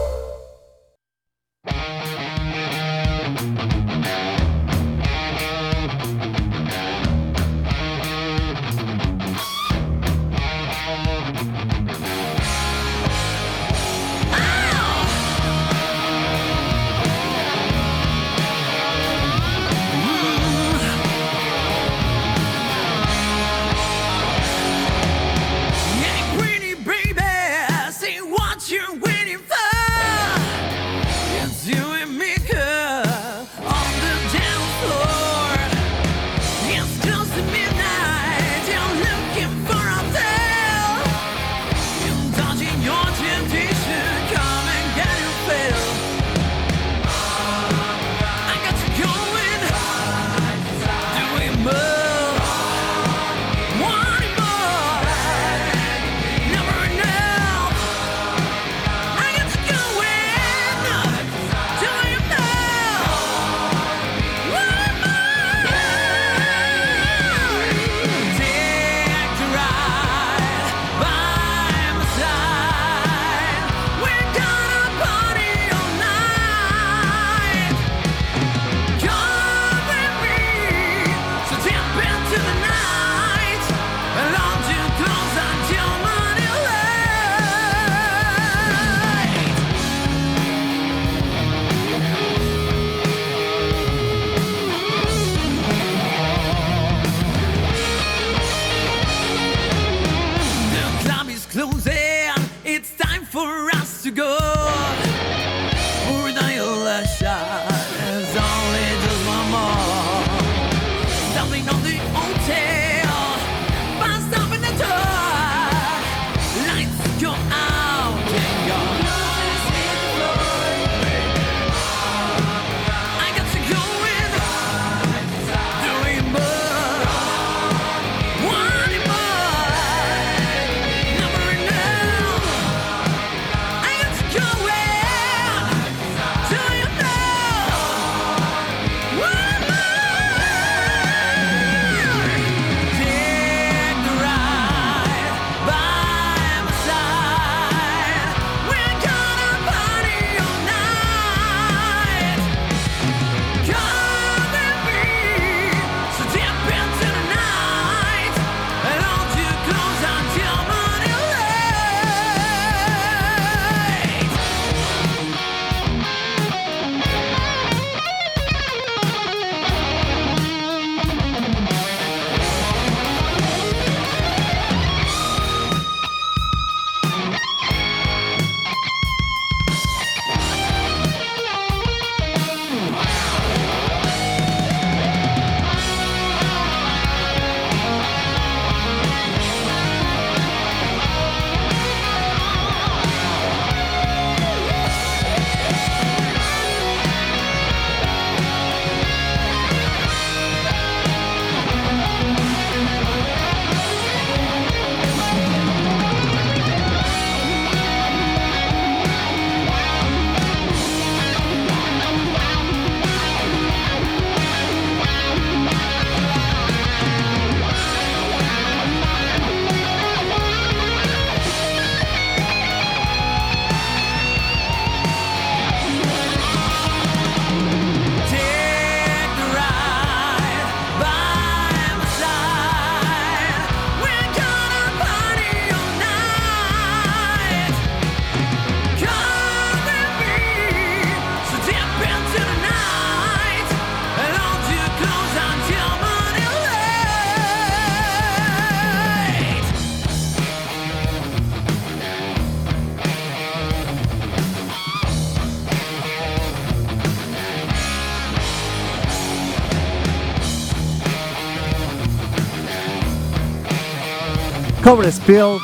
Cover Spill.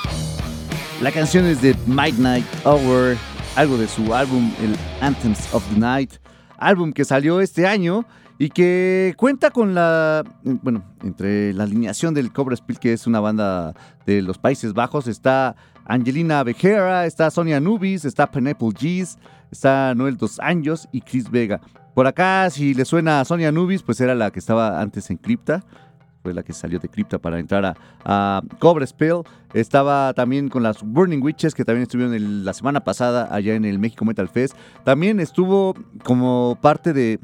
La canción es de Midnight Hour, algo de su álbum, el Anthems of the Night, álbum que salió este año y que cuenta con la, bueno, entre la alineación del Cover Spill, que es una banda de los Países Bajos, está Angelina Vejera, está Sonia Nubis, está Pineapple G's, está Noel Dos Anjos y Chris Vega. Por acá, si le suena a Sonia Nubis, pues era la que estaba antes en Cripta la que salió de cripta para entrar a, a Cobra Spell. Estaba también con las Burning Witches, que también estuvieron el- la semana pasada allá en el México Metal Fest. También estuvo como parte de,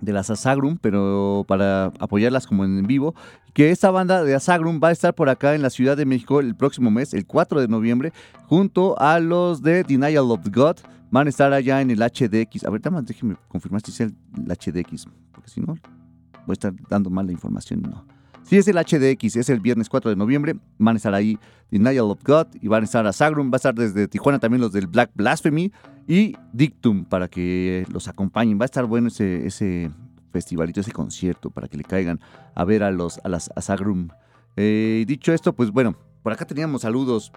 de las Asagrum, pero para apoyarlas como en vivo. Que esta banda de Asagrum va a estar por acá en la Ciudad de México el próximo mes, el 4 de noviembre, junto a los de Denial of God. Van a estar allá en el HDX. A ver, déjenme confirmar si es el HDX, porque si no, voy a estar dando mal la información. No. Sí, es el HDX, es el viernes 4 de noviembre. Van a estar ahí Denial of God y van a estar a Sagrum. Va a estar desde Tijuana también los del Black Blasphemy y Dictum para que los acompañen. Va a estar bueno ese, ese festivalito, ese concierto para que le caigan a ver a los a las a Sagrum. Eh, dicho esto, pues bueno, por acá teníamos saludos.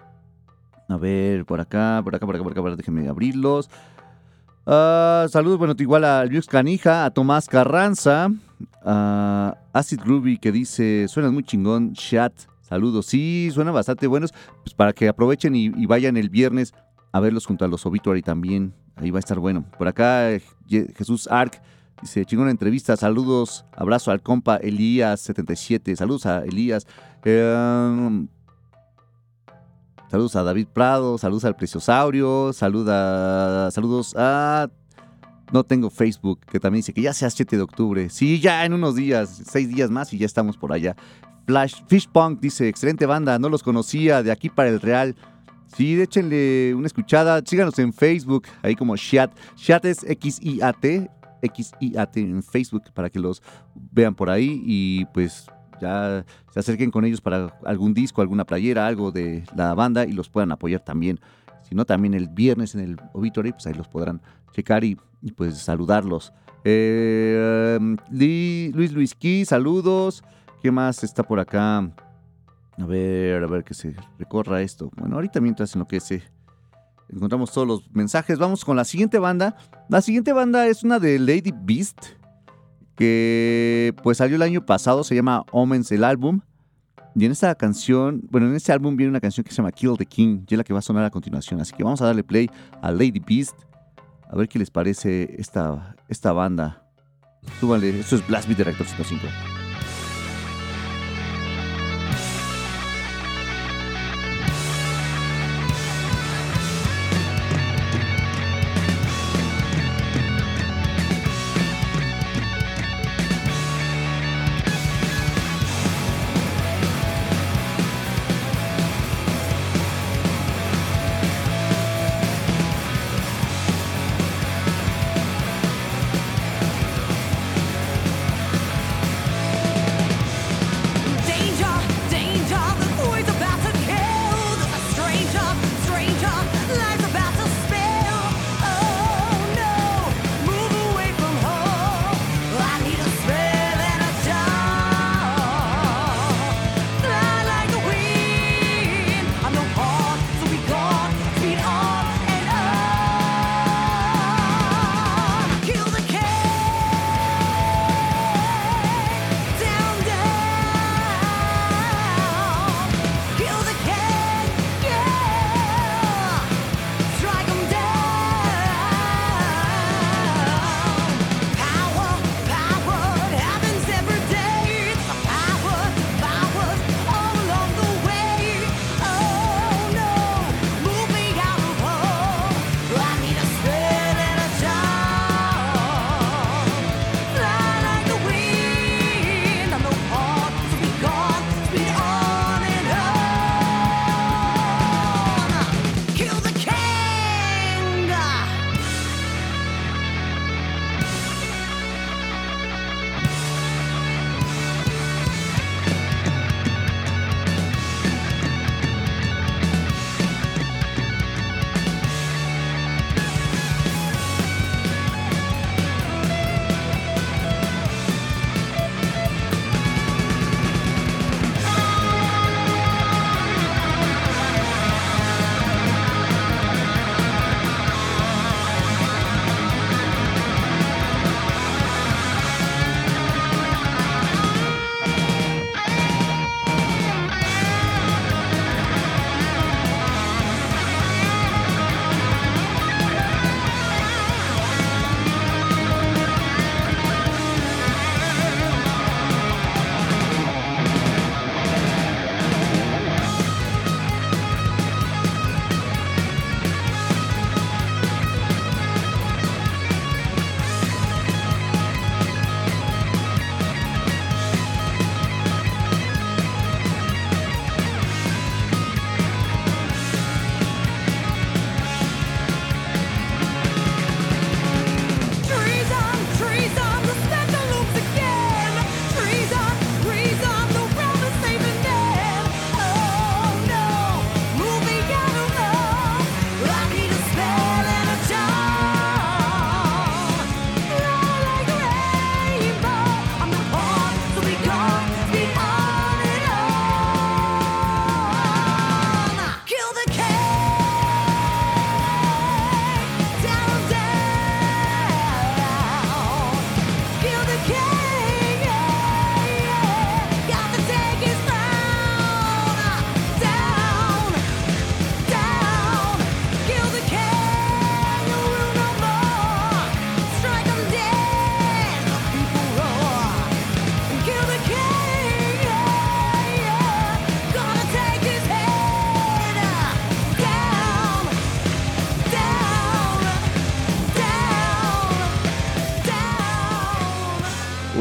A ver, por acá, por acá, por acá, por acá, por acá, déjenme abrirlos. Ah, saludos, bueno, igual a Luis Canija, a Tomás Carranza, a Acid Ruby que dice, suena muy chingón, chat, saludos, sí, suena bastante buenos, pues para que aprovechen y, vayan el viernes a verlos junto a los Obituary también, ahí va a estar bueno. Por acá Jesús Arc dice, chingona entrevista, saludos, abrazo al compa Elías77, saludos a Elías. Eh, Saludos a David Prado, saludos al Preciosaurio, saluda, saludos a... No tengo Facebook, que también dice que ya sea 7 de octubre. Sí, ya en unos días, 6 días más y ya estamos por allá. Flash, Fishpunk dice, excelente banda, no los conocía, de aquí para el Real. Sí, échenle una escuchada, síganos en Facebook, ahí como Chat. Chat es X-I-A-T, X-I-A-T en Facebook para que los vean por ahí y pues ya se acerquen con ellos para algún disco, alguna playera, algo de la banda y los puedan apoyar también. Si no, también el viernes en el Obituary, pues ahí los podrán checar y, pues saludarlos. Eh, Luis Luis Key, saludos. ¿Qué más está por acá? A ver, a ver que se recorra esto. Bueno, ahorita mientras en lo que se encontramos todos los mensajes, vamos con la siguiente banda. La siguiente banda es una de Lady Beast que pues salió el año pasado, se llama Omens el álbum. Y en esta canción, bueno, en este álbum viene una canción que se llama Kill the King, y es la que va a sonar a continuación. Así que vamos a darle play a Lady Beast, a ver qué les parece esta, esta banda. Súbanle, esto es Blast Beat de Reactor 105.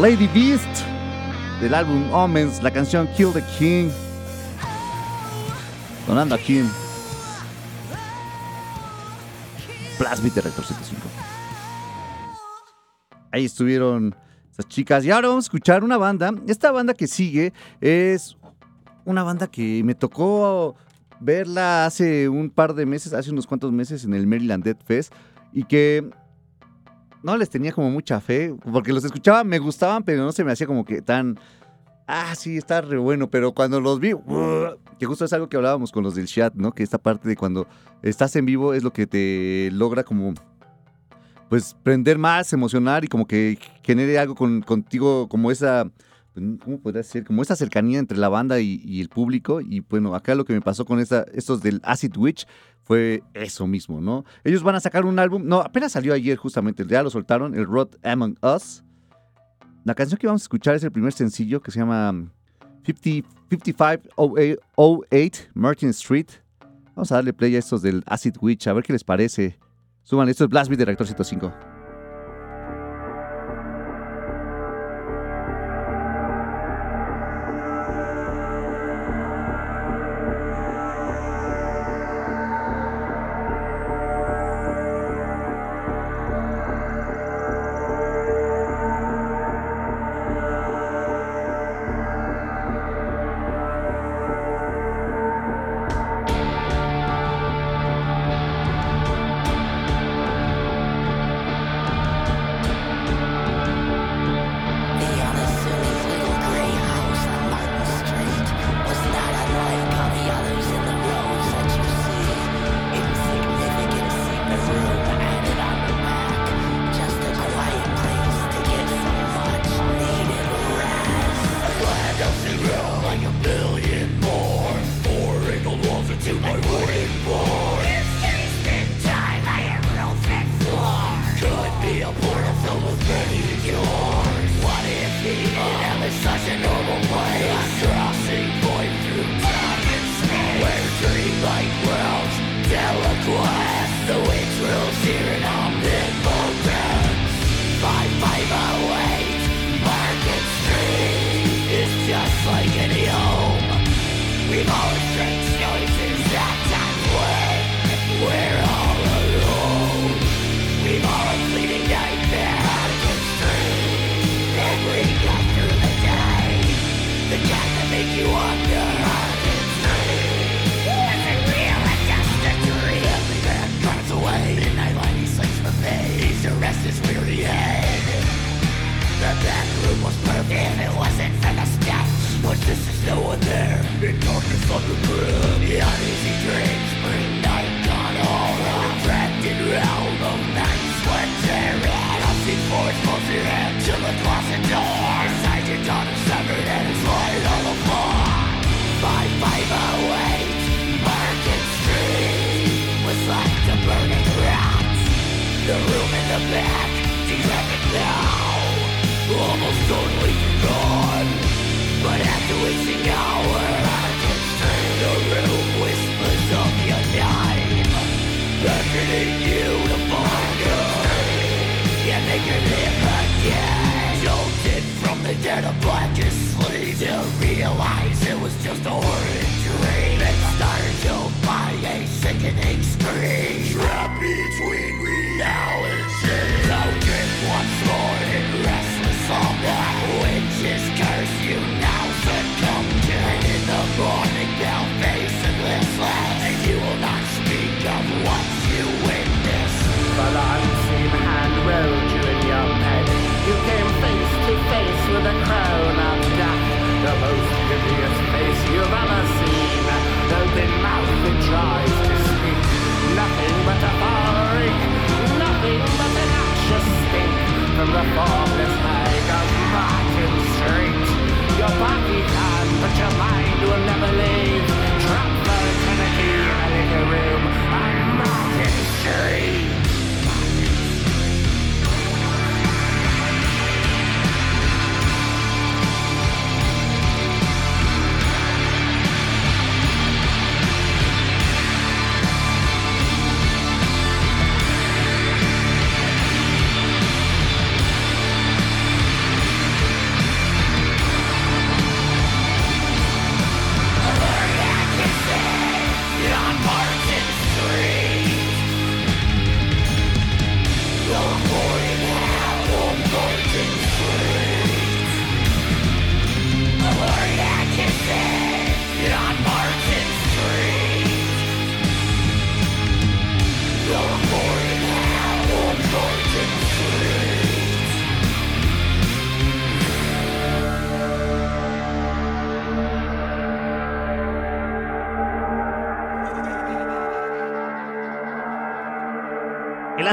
Lady Beast del álbum Omens, la canción Kill the King. Sonando aquí en de Rector 75. Ahí estuvieron estas chicas. Y ahora vamos a escuchar una banda. Esta banda que sigue es una banda que me tocó verla hace un par de meses, hace unos cuantos meses en el Maryland Dead Fest. Y que no les tenía como mucha fe, porque los escuchaba, me gustaban, pero no se me hacía como que tan... Ah, sí, está re bueno, pero cuando los vi, que justo es algo que hablábamos con los del chat, ¿no? Que esta parte de cuando estás en vivo es lo que te logra como, pues, prender más, emocionar y como que genere algo con, contigo, como esa, ¿cómo podría ser? Como esa cercanía entre la banda y, y el público. Y bueno, acá lo que me pasó con esta, estos del Acid Witch fue eso mismo, ¿no? Ellos van a sacar un álbum, no, apenas salió ayer justamente, ya lo soltaron, el Rod Among Us. La canción que vamos a escuchar es el primer sencillo que se llama 50, 5508 Martin Street. Vamos a darle play a estos del Acid Witch, a ver qué les parece. Suban, esto es Blast Beat de Reactor 105. the formless leg of Martin Street. Your body can, but your mind will never leave.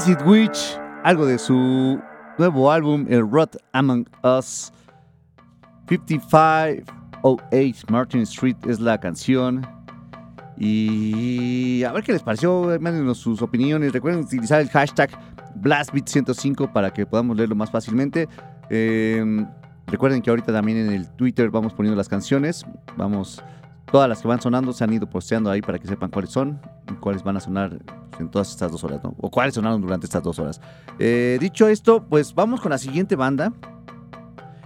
Acid Witch, algo de su nuevo álbum, el Rot Among Us. 5508 Martin Street es la canción. Y a ver qué les pareció, mándenos sus opiniones. Recuerden utilizar el hashtag BlastBeat105 para que podamos leerlo más fácilmente. Eh, recuerden que ahorita también en el Twitter vamos poniendo las canciones. Vamos, todas las que van sonando se han ido posteando ahí para que sepan cuáles son y cuáles van a sonar en todas estas dos horas, ¿no? O cuáles sonaron durante estas dos horas. Eh, dicho esto, pues vamos con la siguiente banda.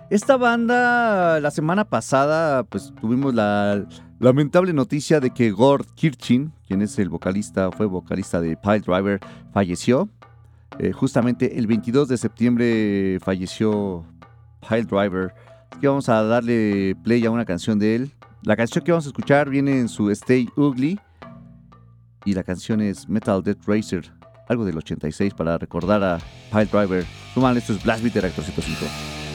Esta banda, la semana pasada, pues tuvimos la lamentable noticia de que Gord Kirchin, quien es el vocalista, fue vocalista de Pile Driver, falleció. Eh, justamente el 22 de septiembre falleció Pile Driver. Así que vamos a darle play a una canción de él. La canción que vamos a escuchar viene en su Stay Ugly. Y la canción es Metal Death Racer, algo del 86 para recordar a Pile Driver. Suman, esto es Blast Beat de Reactor 105.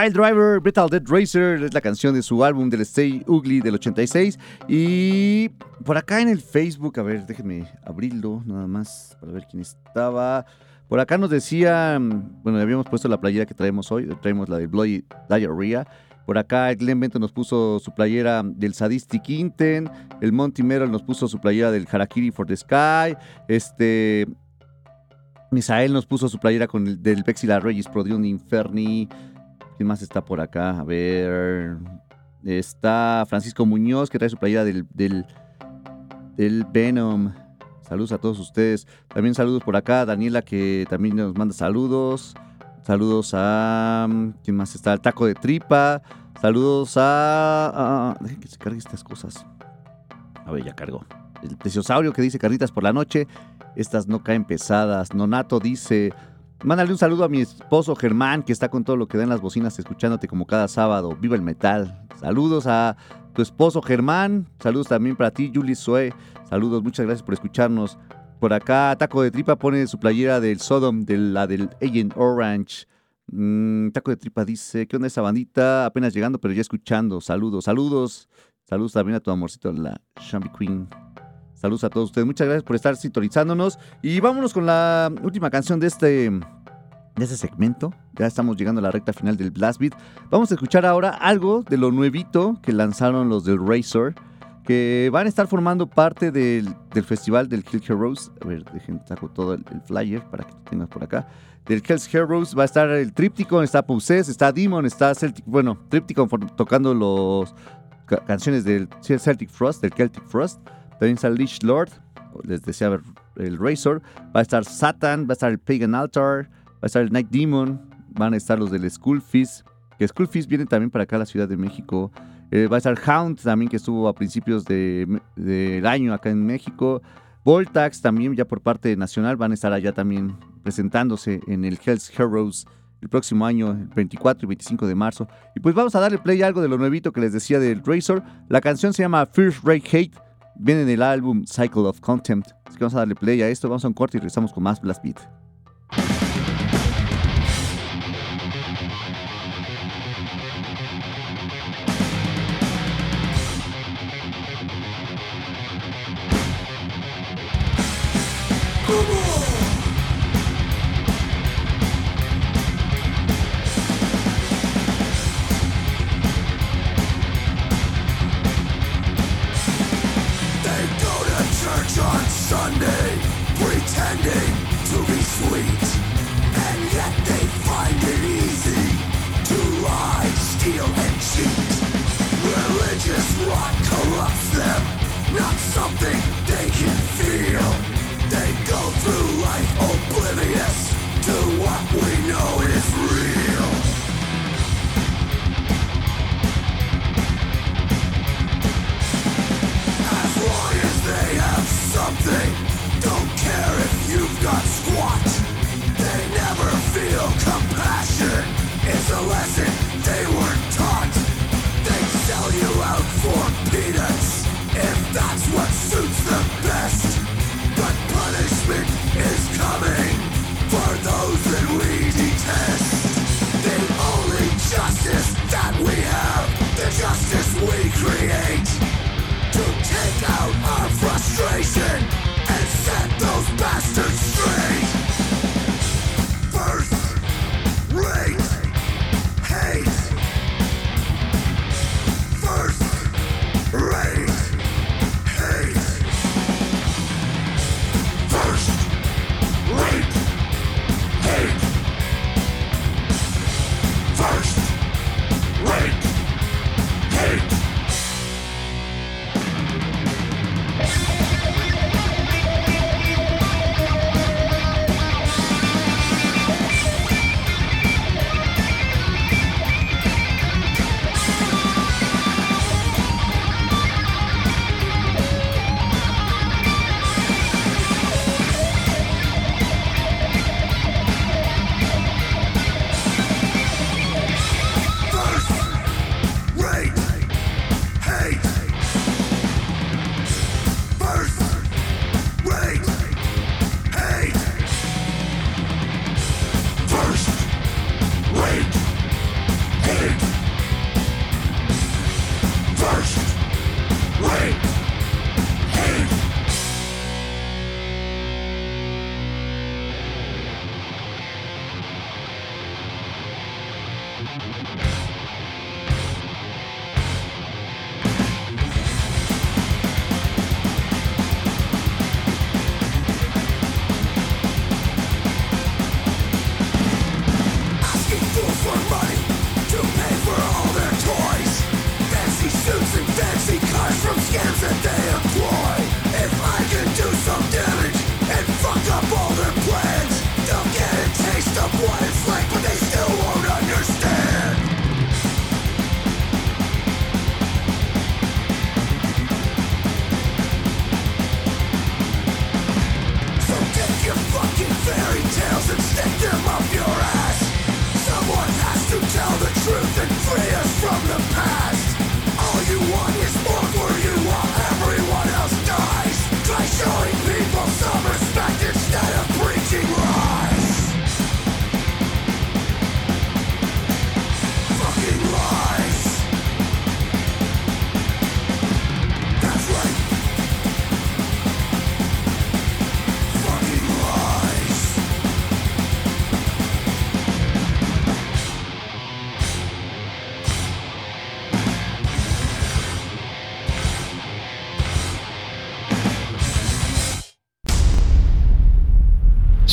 Pile Driver, Brutal Dead Racer es la canción de su álbum del Stay Ugly del 86. Y por acá en el Facebook, a ver, déjenme abrirlo nada más para ver quién estaba. Por acá nos decía, bueno, habíamos puesto la playera que traemos hoy, traemos la de Bloody Diarrhea. Por acá Glenn Bento nos puso su playera del Sadistic Intent. El Monty Merrill nos puso su playera del Harakiri for the Sky. Este. Misael nos puso su playera con el, del Vexila Regis Prodium Inferni. ¿Quién más está por acá? A ver. Está Francisco Muñoz, que trae su playera del, del, Venom. Saludos a todos ustedes. También saludos por acá, Daniela que también nos manda saludos. Saludos a... mm, ¿Quién más está? El taco de tripa. Saludos a... a- dejen que se cargue estas cosas. A ver, ya cargó. El plesiosaurio que dice carnitas por la noche. Estas no caen pesadas. Nonato dice... Mándale un saludo a mi esposo Germán, que está con todo lo que da en las bocinas, escuchándote como cada sábado. Viva el metal. Saludos a tu esposo Germán. Saludos también para ti, Julie Sue. Saludos, muchas gracias por escucharnos. Por acá, Taco de Tripa pone su playera del Sodom, de la del Agent Orange. Mm, Taco de Tripa dice, ¿qué onda esa bandita? Apenas llegando, pero ya escuchando. Saludos, saludos. Saludos también a tu amorcito, la Shambi Queen. Saludos a todos ustedes. Muchas gracias por estar sintonizándonos. Y vámonos con la última canción de este, de este segmento. Ya estamos llegando a la recta final del Blast Beat. Vamos a escuchar ahora algo de lo nuevito que lanzaron los del Razor. Que van a estar formando parte del, del festival del Kill Heroes. A ver, dejen, saco todo el, flyer para que tengas por acá. Del Kill Heroes va a estar el Tríptico, está Possess, está Demon, está Celtic. Bueno, Tríptico for- tocando los ca- canciones del Celtic Frost, del Celtic Frost. También está Lich Lord, les decía el Razor. Va a estar Satan, va a estar el Pagan Altar, va a estar el Night Demon, van a estar los del Skull Fist, que Skull Fist viene también para acá a la Ciudad de México. Eh, va a estar Hound también, que estuvo a principios de- del año acá en México. Voltax también, ya por parte nacional, van a estar allá también presentándose en el Hells Heroes el próximo año, el 24 y 25 de marzo. Y pues vamos a darle play a algo de lo nuevito que les decía del Razor. La canción se llama First Rate Hate, viene en el álbum Cycle of Contempt. Así que vamos a darle play a esto, vamos a un corte y regresamos con más Blast Beat.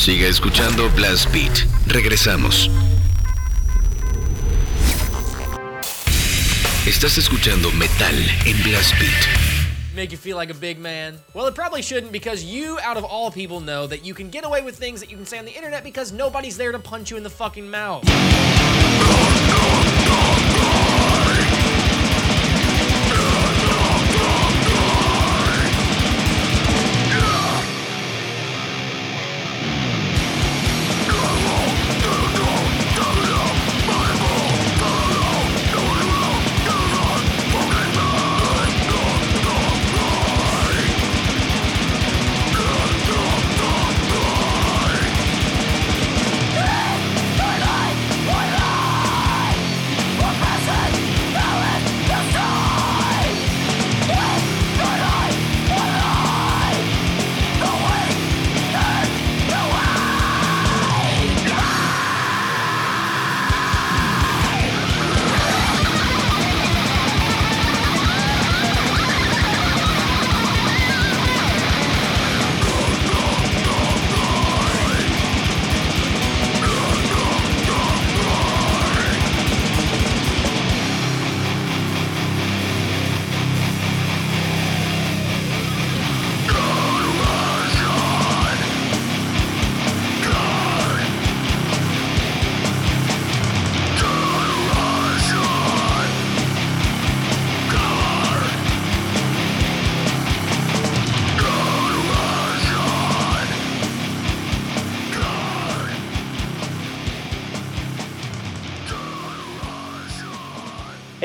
Siga escuchando Blast Beat. Regresamos. Estás escuchando Metal en Blast Beat. make you feel like a big man? Well, it probably shouldn't because you, out of all people, know that you can get away with things that you can say on the internet because nobody's there to punch you in the fucking mouth.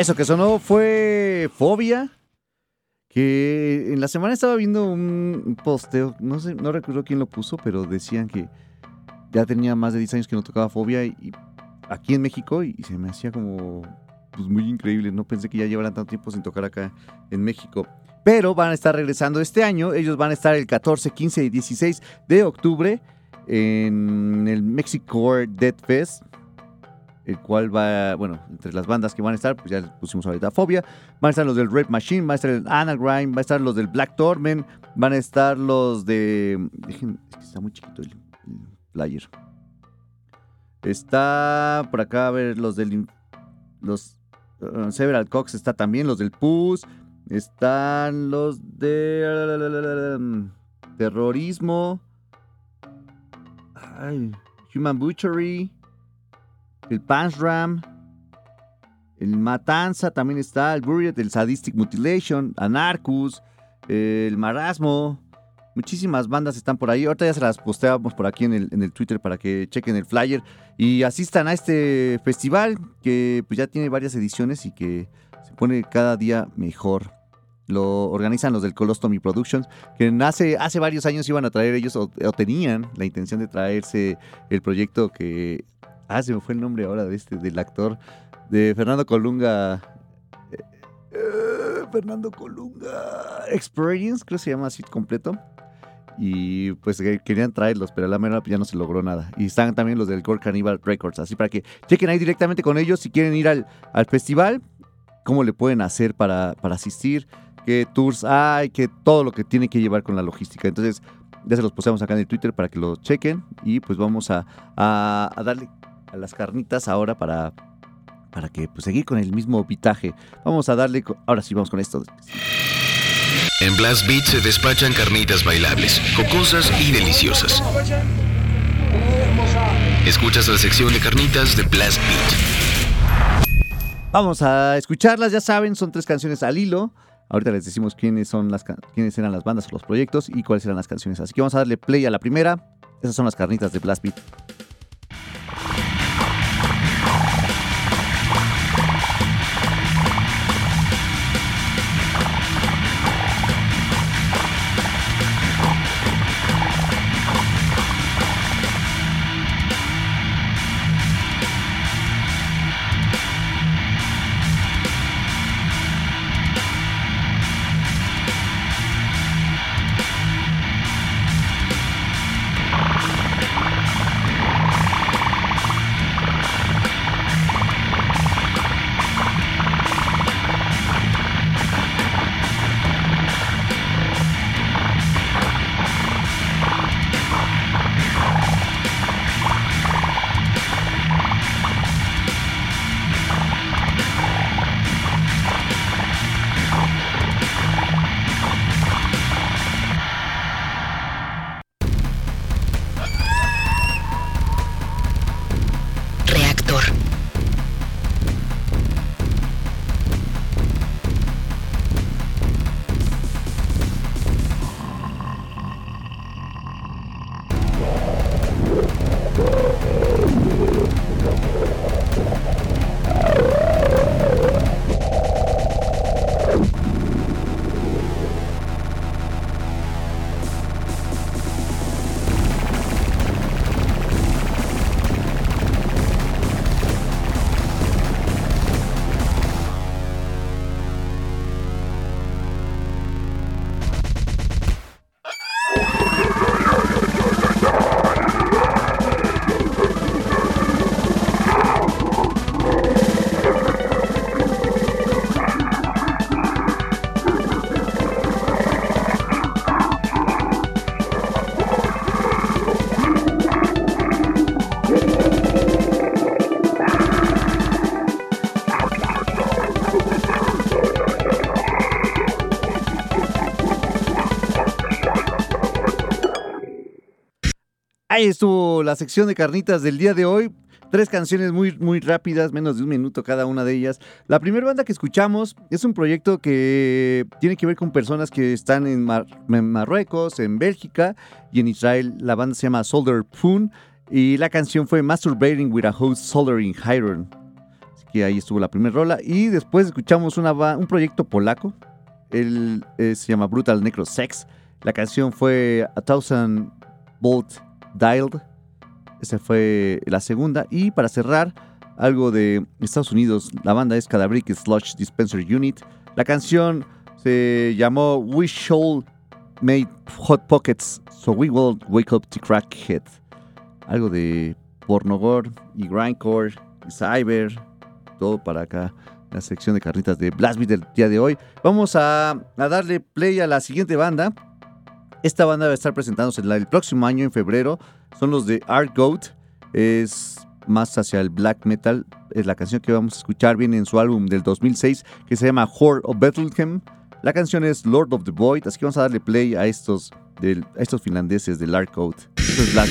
Eso que sonó fue Fobia. Que en la semana estaba viendo un posteo, no sé, no recuerdo quién lo puso, pero decían que ya tenía más de 10 años que no tocaba Fobia y aquí en México y, se me hacía como pues muy increíble, no pensé que ya llevaran tanto tiempo sin tocar acá en México. Pero van a estar regresando este año, ellos van a estar el 14, 15 y 16 de octubre en el Mexico Dead Fest el cual va, bueno, entre las bandas que van a estar, pues ya les pusimos ahorita Fobia, van a estar los del Red Machine, va a estar el Anagram, va a estar los del Black Torment, van a estar los de... Dejen, es que está muy chiquito el, el. Está por acá, a ver, los del... Los uh, Several Cox está también, los del Pus, están los de... Terrorismo. Ay, Human Butchery el Pansram, el Matanza también está, el Buried, el Sadistic Mutilation, Anarchus, el Marasmo. Muchísimas bandas están por ahí. Ahorita ya se las posteamos por aquí en el, en el Twitter para que chequen el flyer y asistan a este festival que pues ya tiene varias ediciones y que se pone cada día mejor. Lo organizan los del Colostomy Productions, que hace, hace varios años iban a traer ellos o tenían la intención de traerse el proyecto que Ah, se me fue el nombre ahora de este, del actor, de Fernando Colunga. eh, eh, Fernando Colunga Experience, creo que se llama así completo. Y pues que querían traerlos, pero a la mera ya no se logró nada. Y están también los del Gore Cannibal Records, así para que chequen ahí directamente con ellos si quieren ir al, al festival, cómo le pueden hacer para, para asistir, qué tours hay, qué todo lo que tiene que llevar con la logística. Entonces, ya se los posteamos acá en el Twitter para que lo chequen y pues vamos a- a darle a las carnitas ahora para, para que pues, seguir con el mismo pitaje. Vamos a darle, ahora sí vamos con esto. En Blast Beat se despachan carnitas bailables, jocosas y deliciosas. Escuchas la sección de carnitas de Blast Beat. Vamos a escucharlas, ya saben, son tres canciones al hilo. Ahorita les decimos quiénes son las quiénes eran las bandas o los proyectos y cuáles eran las canciones. Así que vamos a darle play a la primera. Esas son las carnitas de Blast Beat. Estuvo la sección de carnitas del día de hoy. Tres canciones muy, muy rápidas, menos de un minuto cada una de ellas. La primera banda que escuchamos es un proyecto que tiene que ver con personas que están en, Mar- en Marruecos, en Bélgica y en Israel. La banda se llama Soldier Poon y la canción fue Masturbating with a Host Soldering Iron. Así que ahí estuvo la primera rola. Y después escuchamos un proyecto polaco. Él eh, se llama Brutal Necro Sex. La canción fue A Thousand Volt Dialed. Esa fue la segunda. Y para cerrar, algo de Estados Unidos. La banda es Cadabric Sludge Dispenser Unit. La canción se llamó We Shall Make Hot Pockets So We Will Wake Up to Crackhead. Algo de pornogore y grindcore y cyber. Todo para acá. La sección de carnitas de Blast Beat del día de hoy. Vamos a darle play a la siguiente banda. Esta banda va a estar presentándose el, próximo año, en febrero. Son los de Art Goat. Es más hacia el black metal. Es la canción que vamos a escuchar viene en su álbum del 2006 que se llama Horde of Bethlehem. La canción es Lord of the Void. Así que vamos a darle play a estos, finlandeses del Art Goat. Esto es Black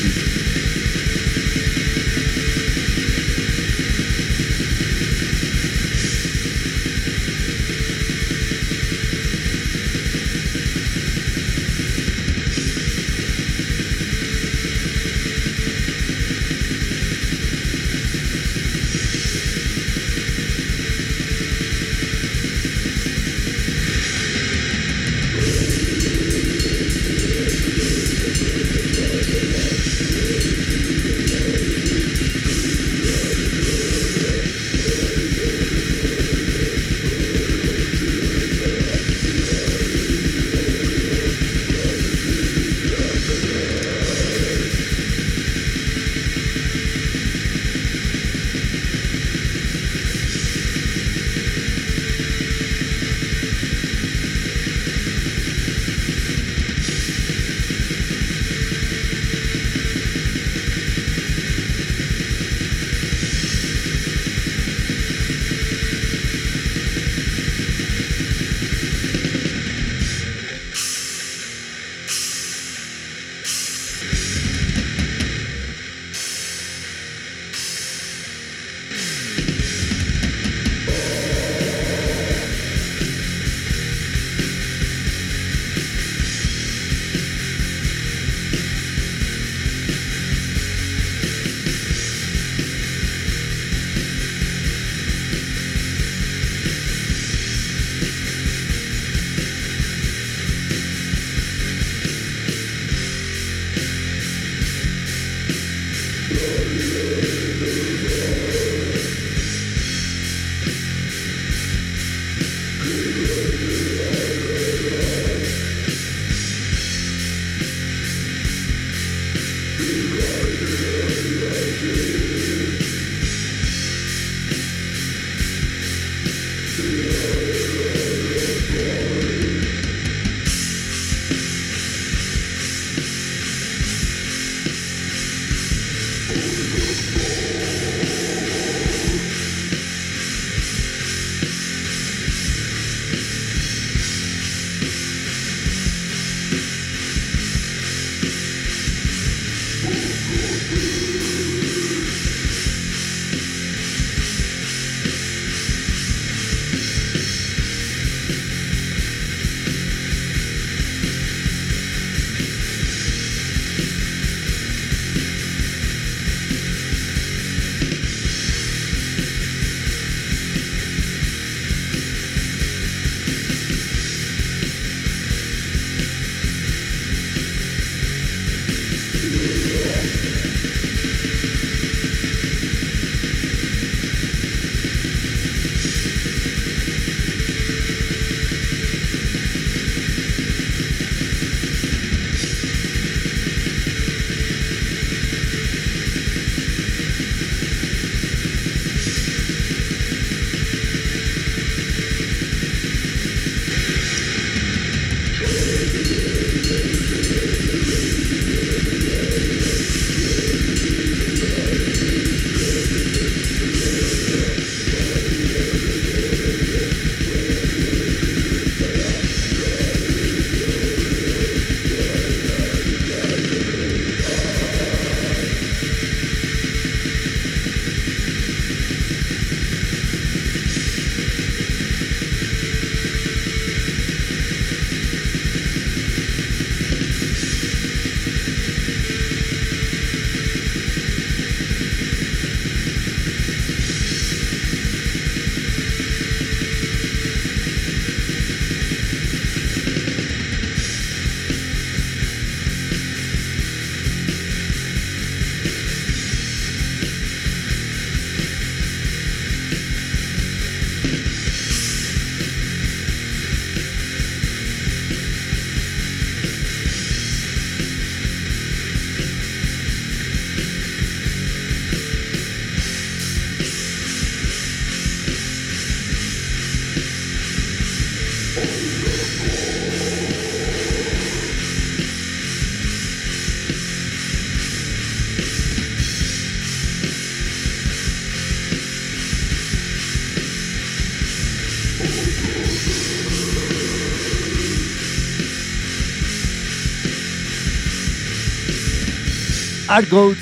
Argoat,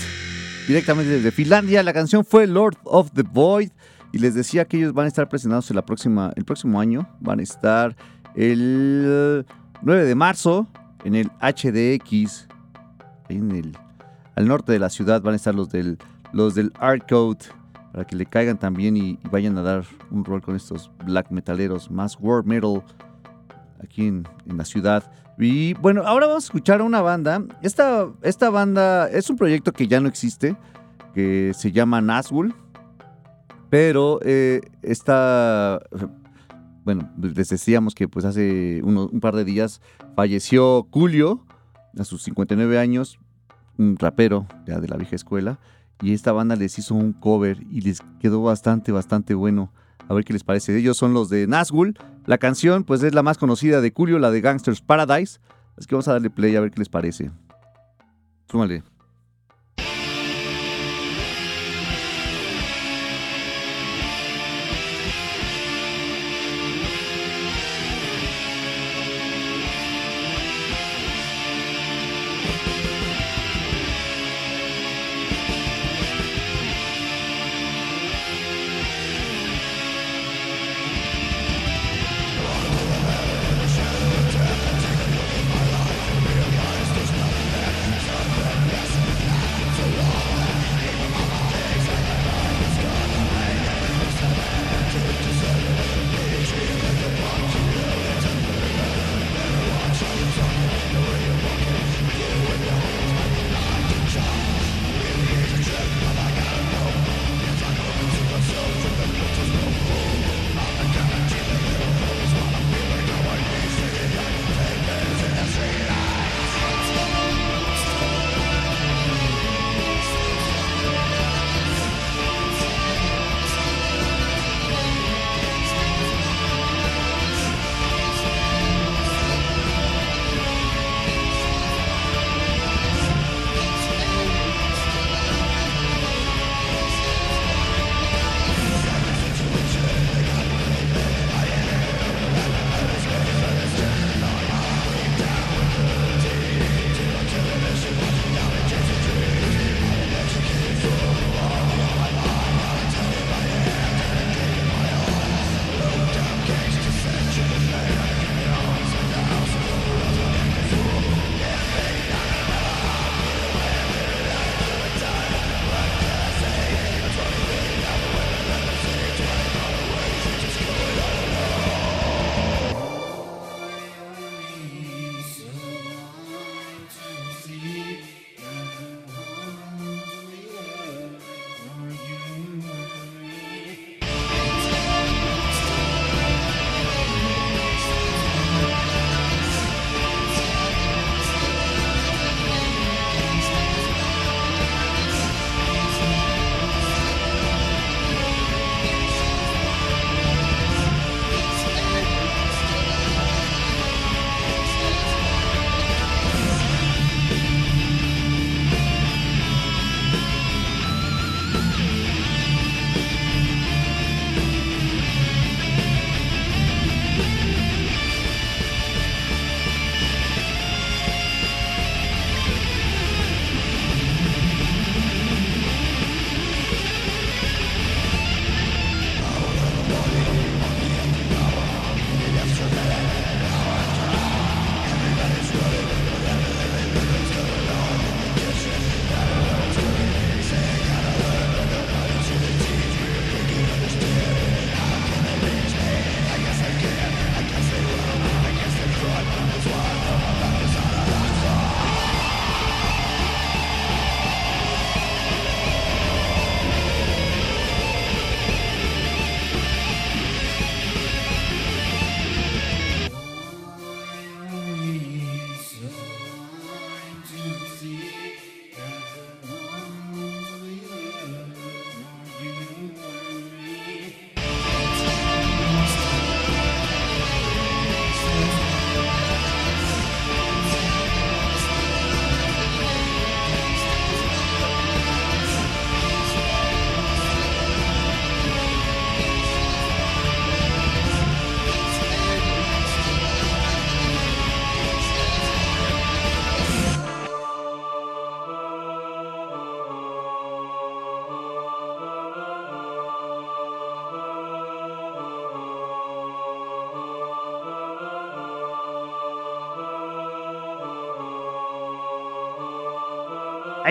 directamente desde Finlandia. La canción fue Lord of the Void. Y les decía que ellos van a estar presentados el próximo año. Van a estar el 9 de marzo en el HDX. En el, al norte de la ciudad van a estar los del, los del. Para que le caigan también y, vayan a dar un rol con estos black metaleros. Más war metal aquí en la ciudad. Y bueno, ahora vamos a escuchar a una banda. Esta, esta banda es un proyecto que ya no existe, que se llama Nazgul. Pero eh, está, bueno, les decíamos que pues hace un par de días falleció Julio, a sus 59 años, un rapero ya de la vieja escuela. Y esta banda les hizo un cover y les quedó bastante, bastante bueno. A ver qué les parece. Ellos son los de Nazgul. La canción, pues es la más conocida de Julio, la de Gangsters Paradise. Así que vamos a darle play a ver qué les parece. Súmale.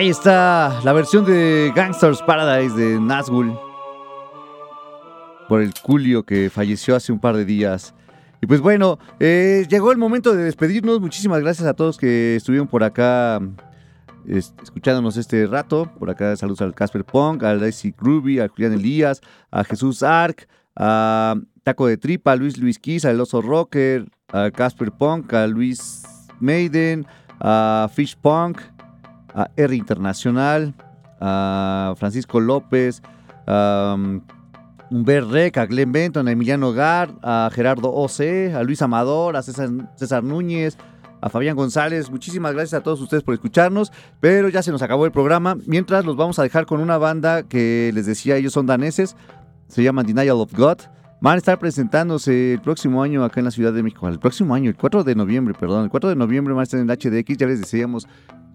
Ahí está la versión de Gangsters Paradise de Nazgul. Por el Julio que falleció hace un par de días. Y pues bueno, eh, llegó el momento de despedirnos. Muchísimas gracias a todos que estuvieron por acá es- escuchándonos este rato. Por acá saludos al Casper Punk, al Daisy Ruby, a Julián Elías, a Jesús Arc, a Taco de Tripa, a Luis Luis Kiss, al Oso Rocker, a Casper Punk, a Luis Maiden, a Fish Punk, a R Internacional, a Francisco López, a um, Humber Rec, a Glenn Benton, a Emiliano Gar, a Gerardo OC, a Luis Amador, a César, César Núñez, a Fabián González. Muchísimas gracias a todos ustedes por escucharnos, pero ya se nos acabó el programa. Mientras los vamos a dejar con una banda que les decía, ellos son daneses, se llaman Denial of God. Van a estar presentándose el próximo año acá en la Ciudad de México. El próximo año, el 4 de noviembre, perdón. El 4 de noviembre van a estar en el HDX. Ya les decíamos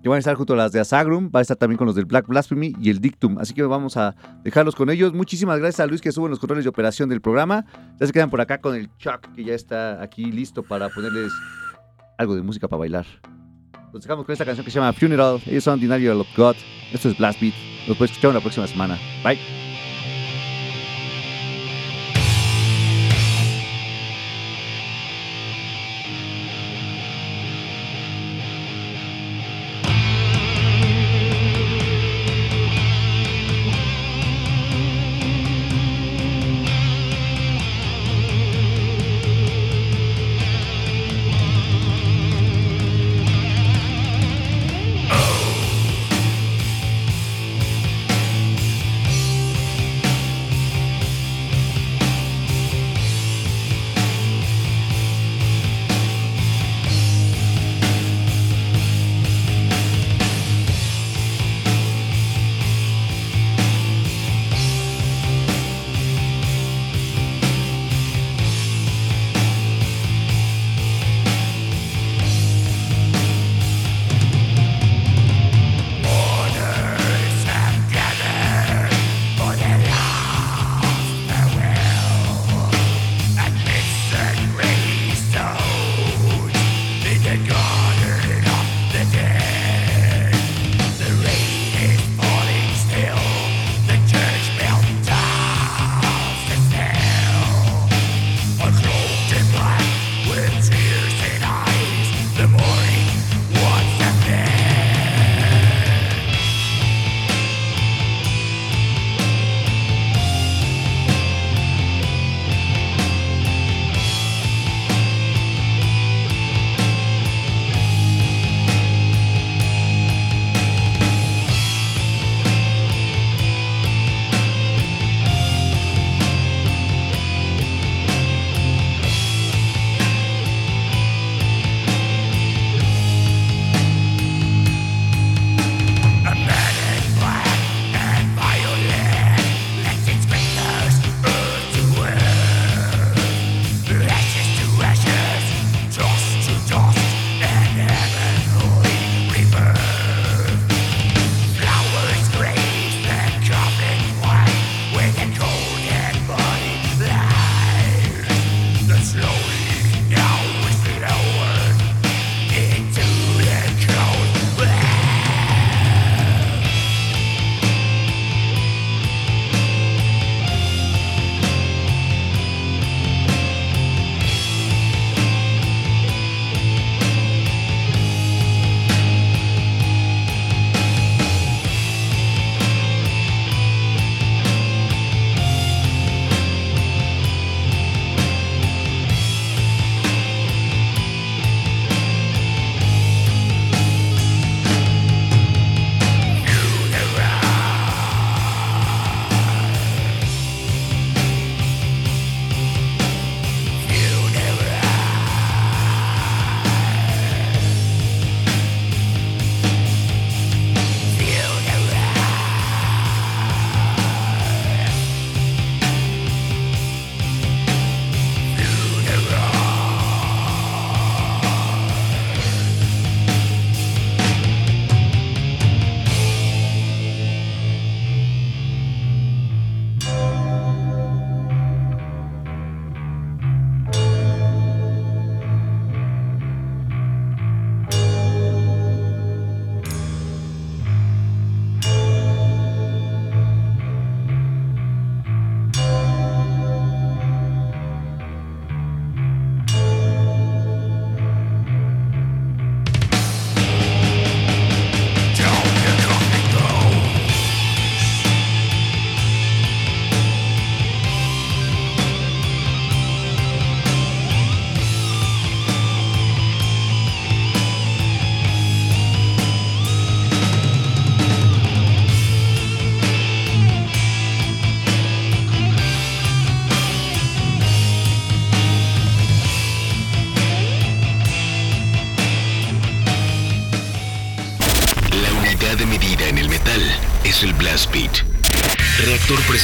que van a estar junto a las de Asagrum. Va a estar también con los del Black Blasphemy y el Dictum. Así que vamos a dejarlos con ellos. Muchísimas gracias a Luis que estuvo los controles de operación del programa. Ya se quedan por acá con el Chuck que ya está aquí listo para ponerles algo de música para bailar. Los dejamos con esta canción que se llama Funeral. Ellos son Denial of God. Esto es Blast Beat. Nos puedes escuchar la próxima semana. Bye.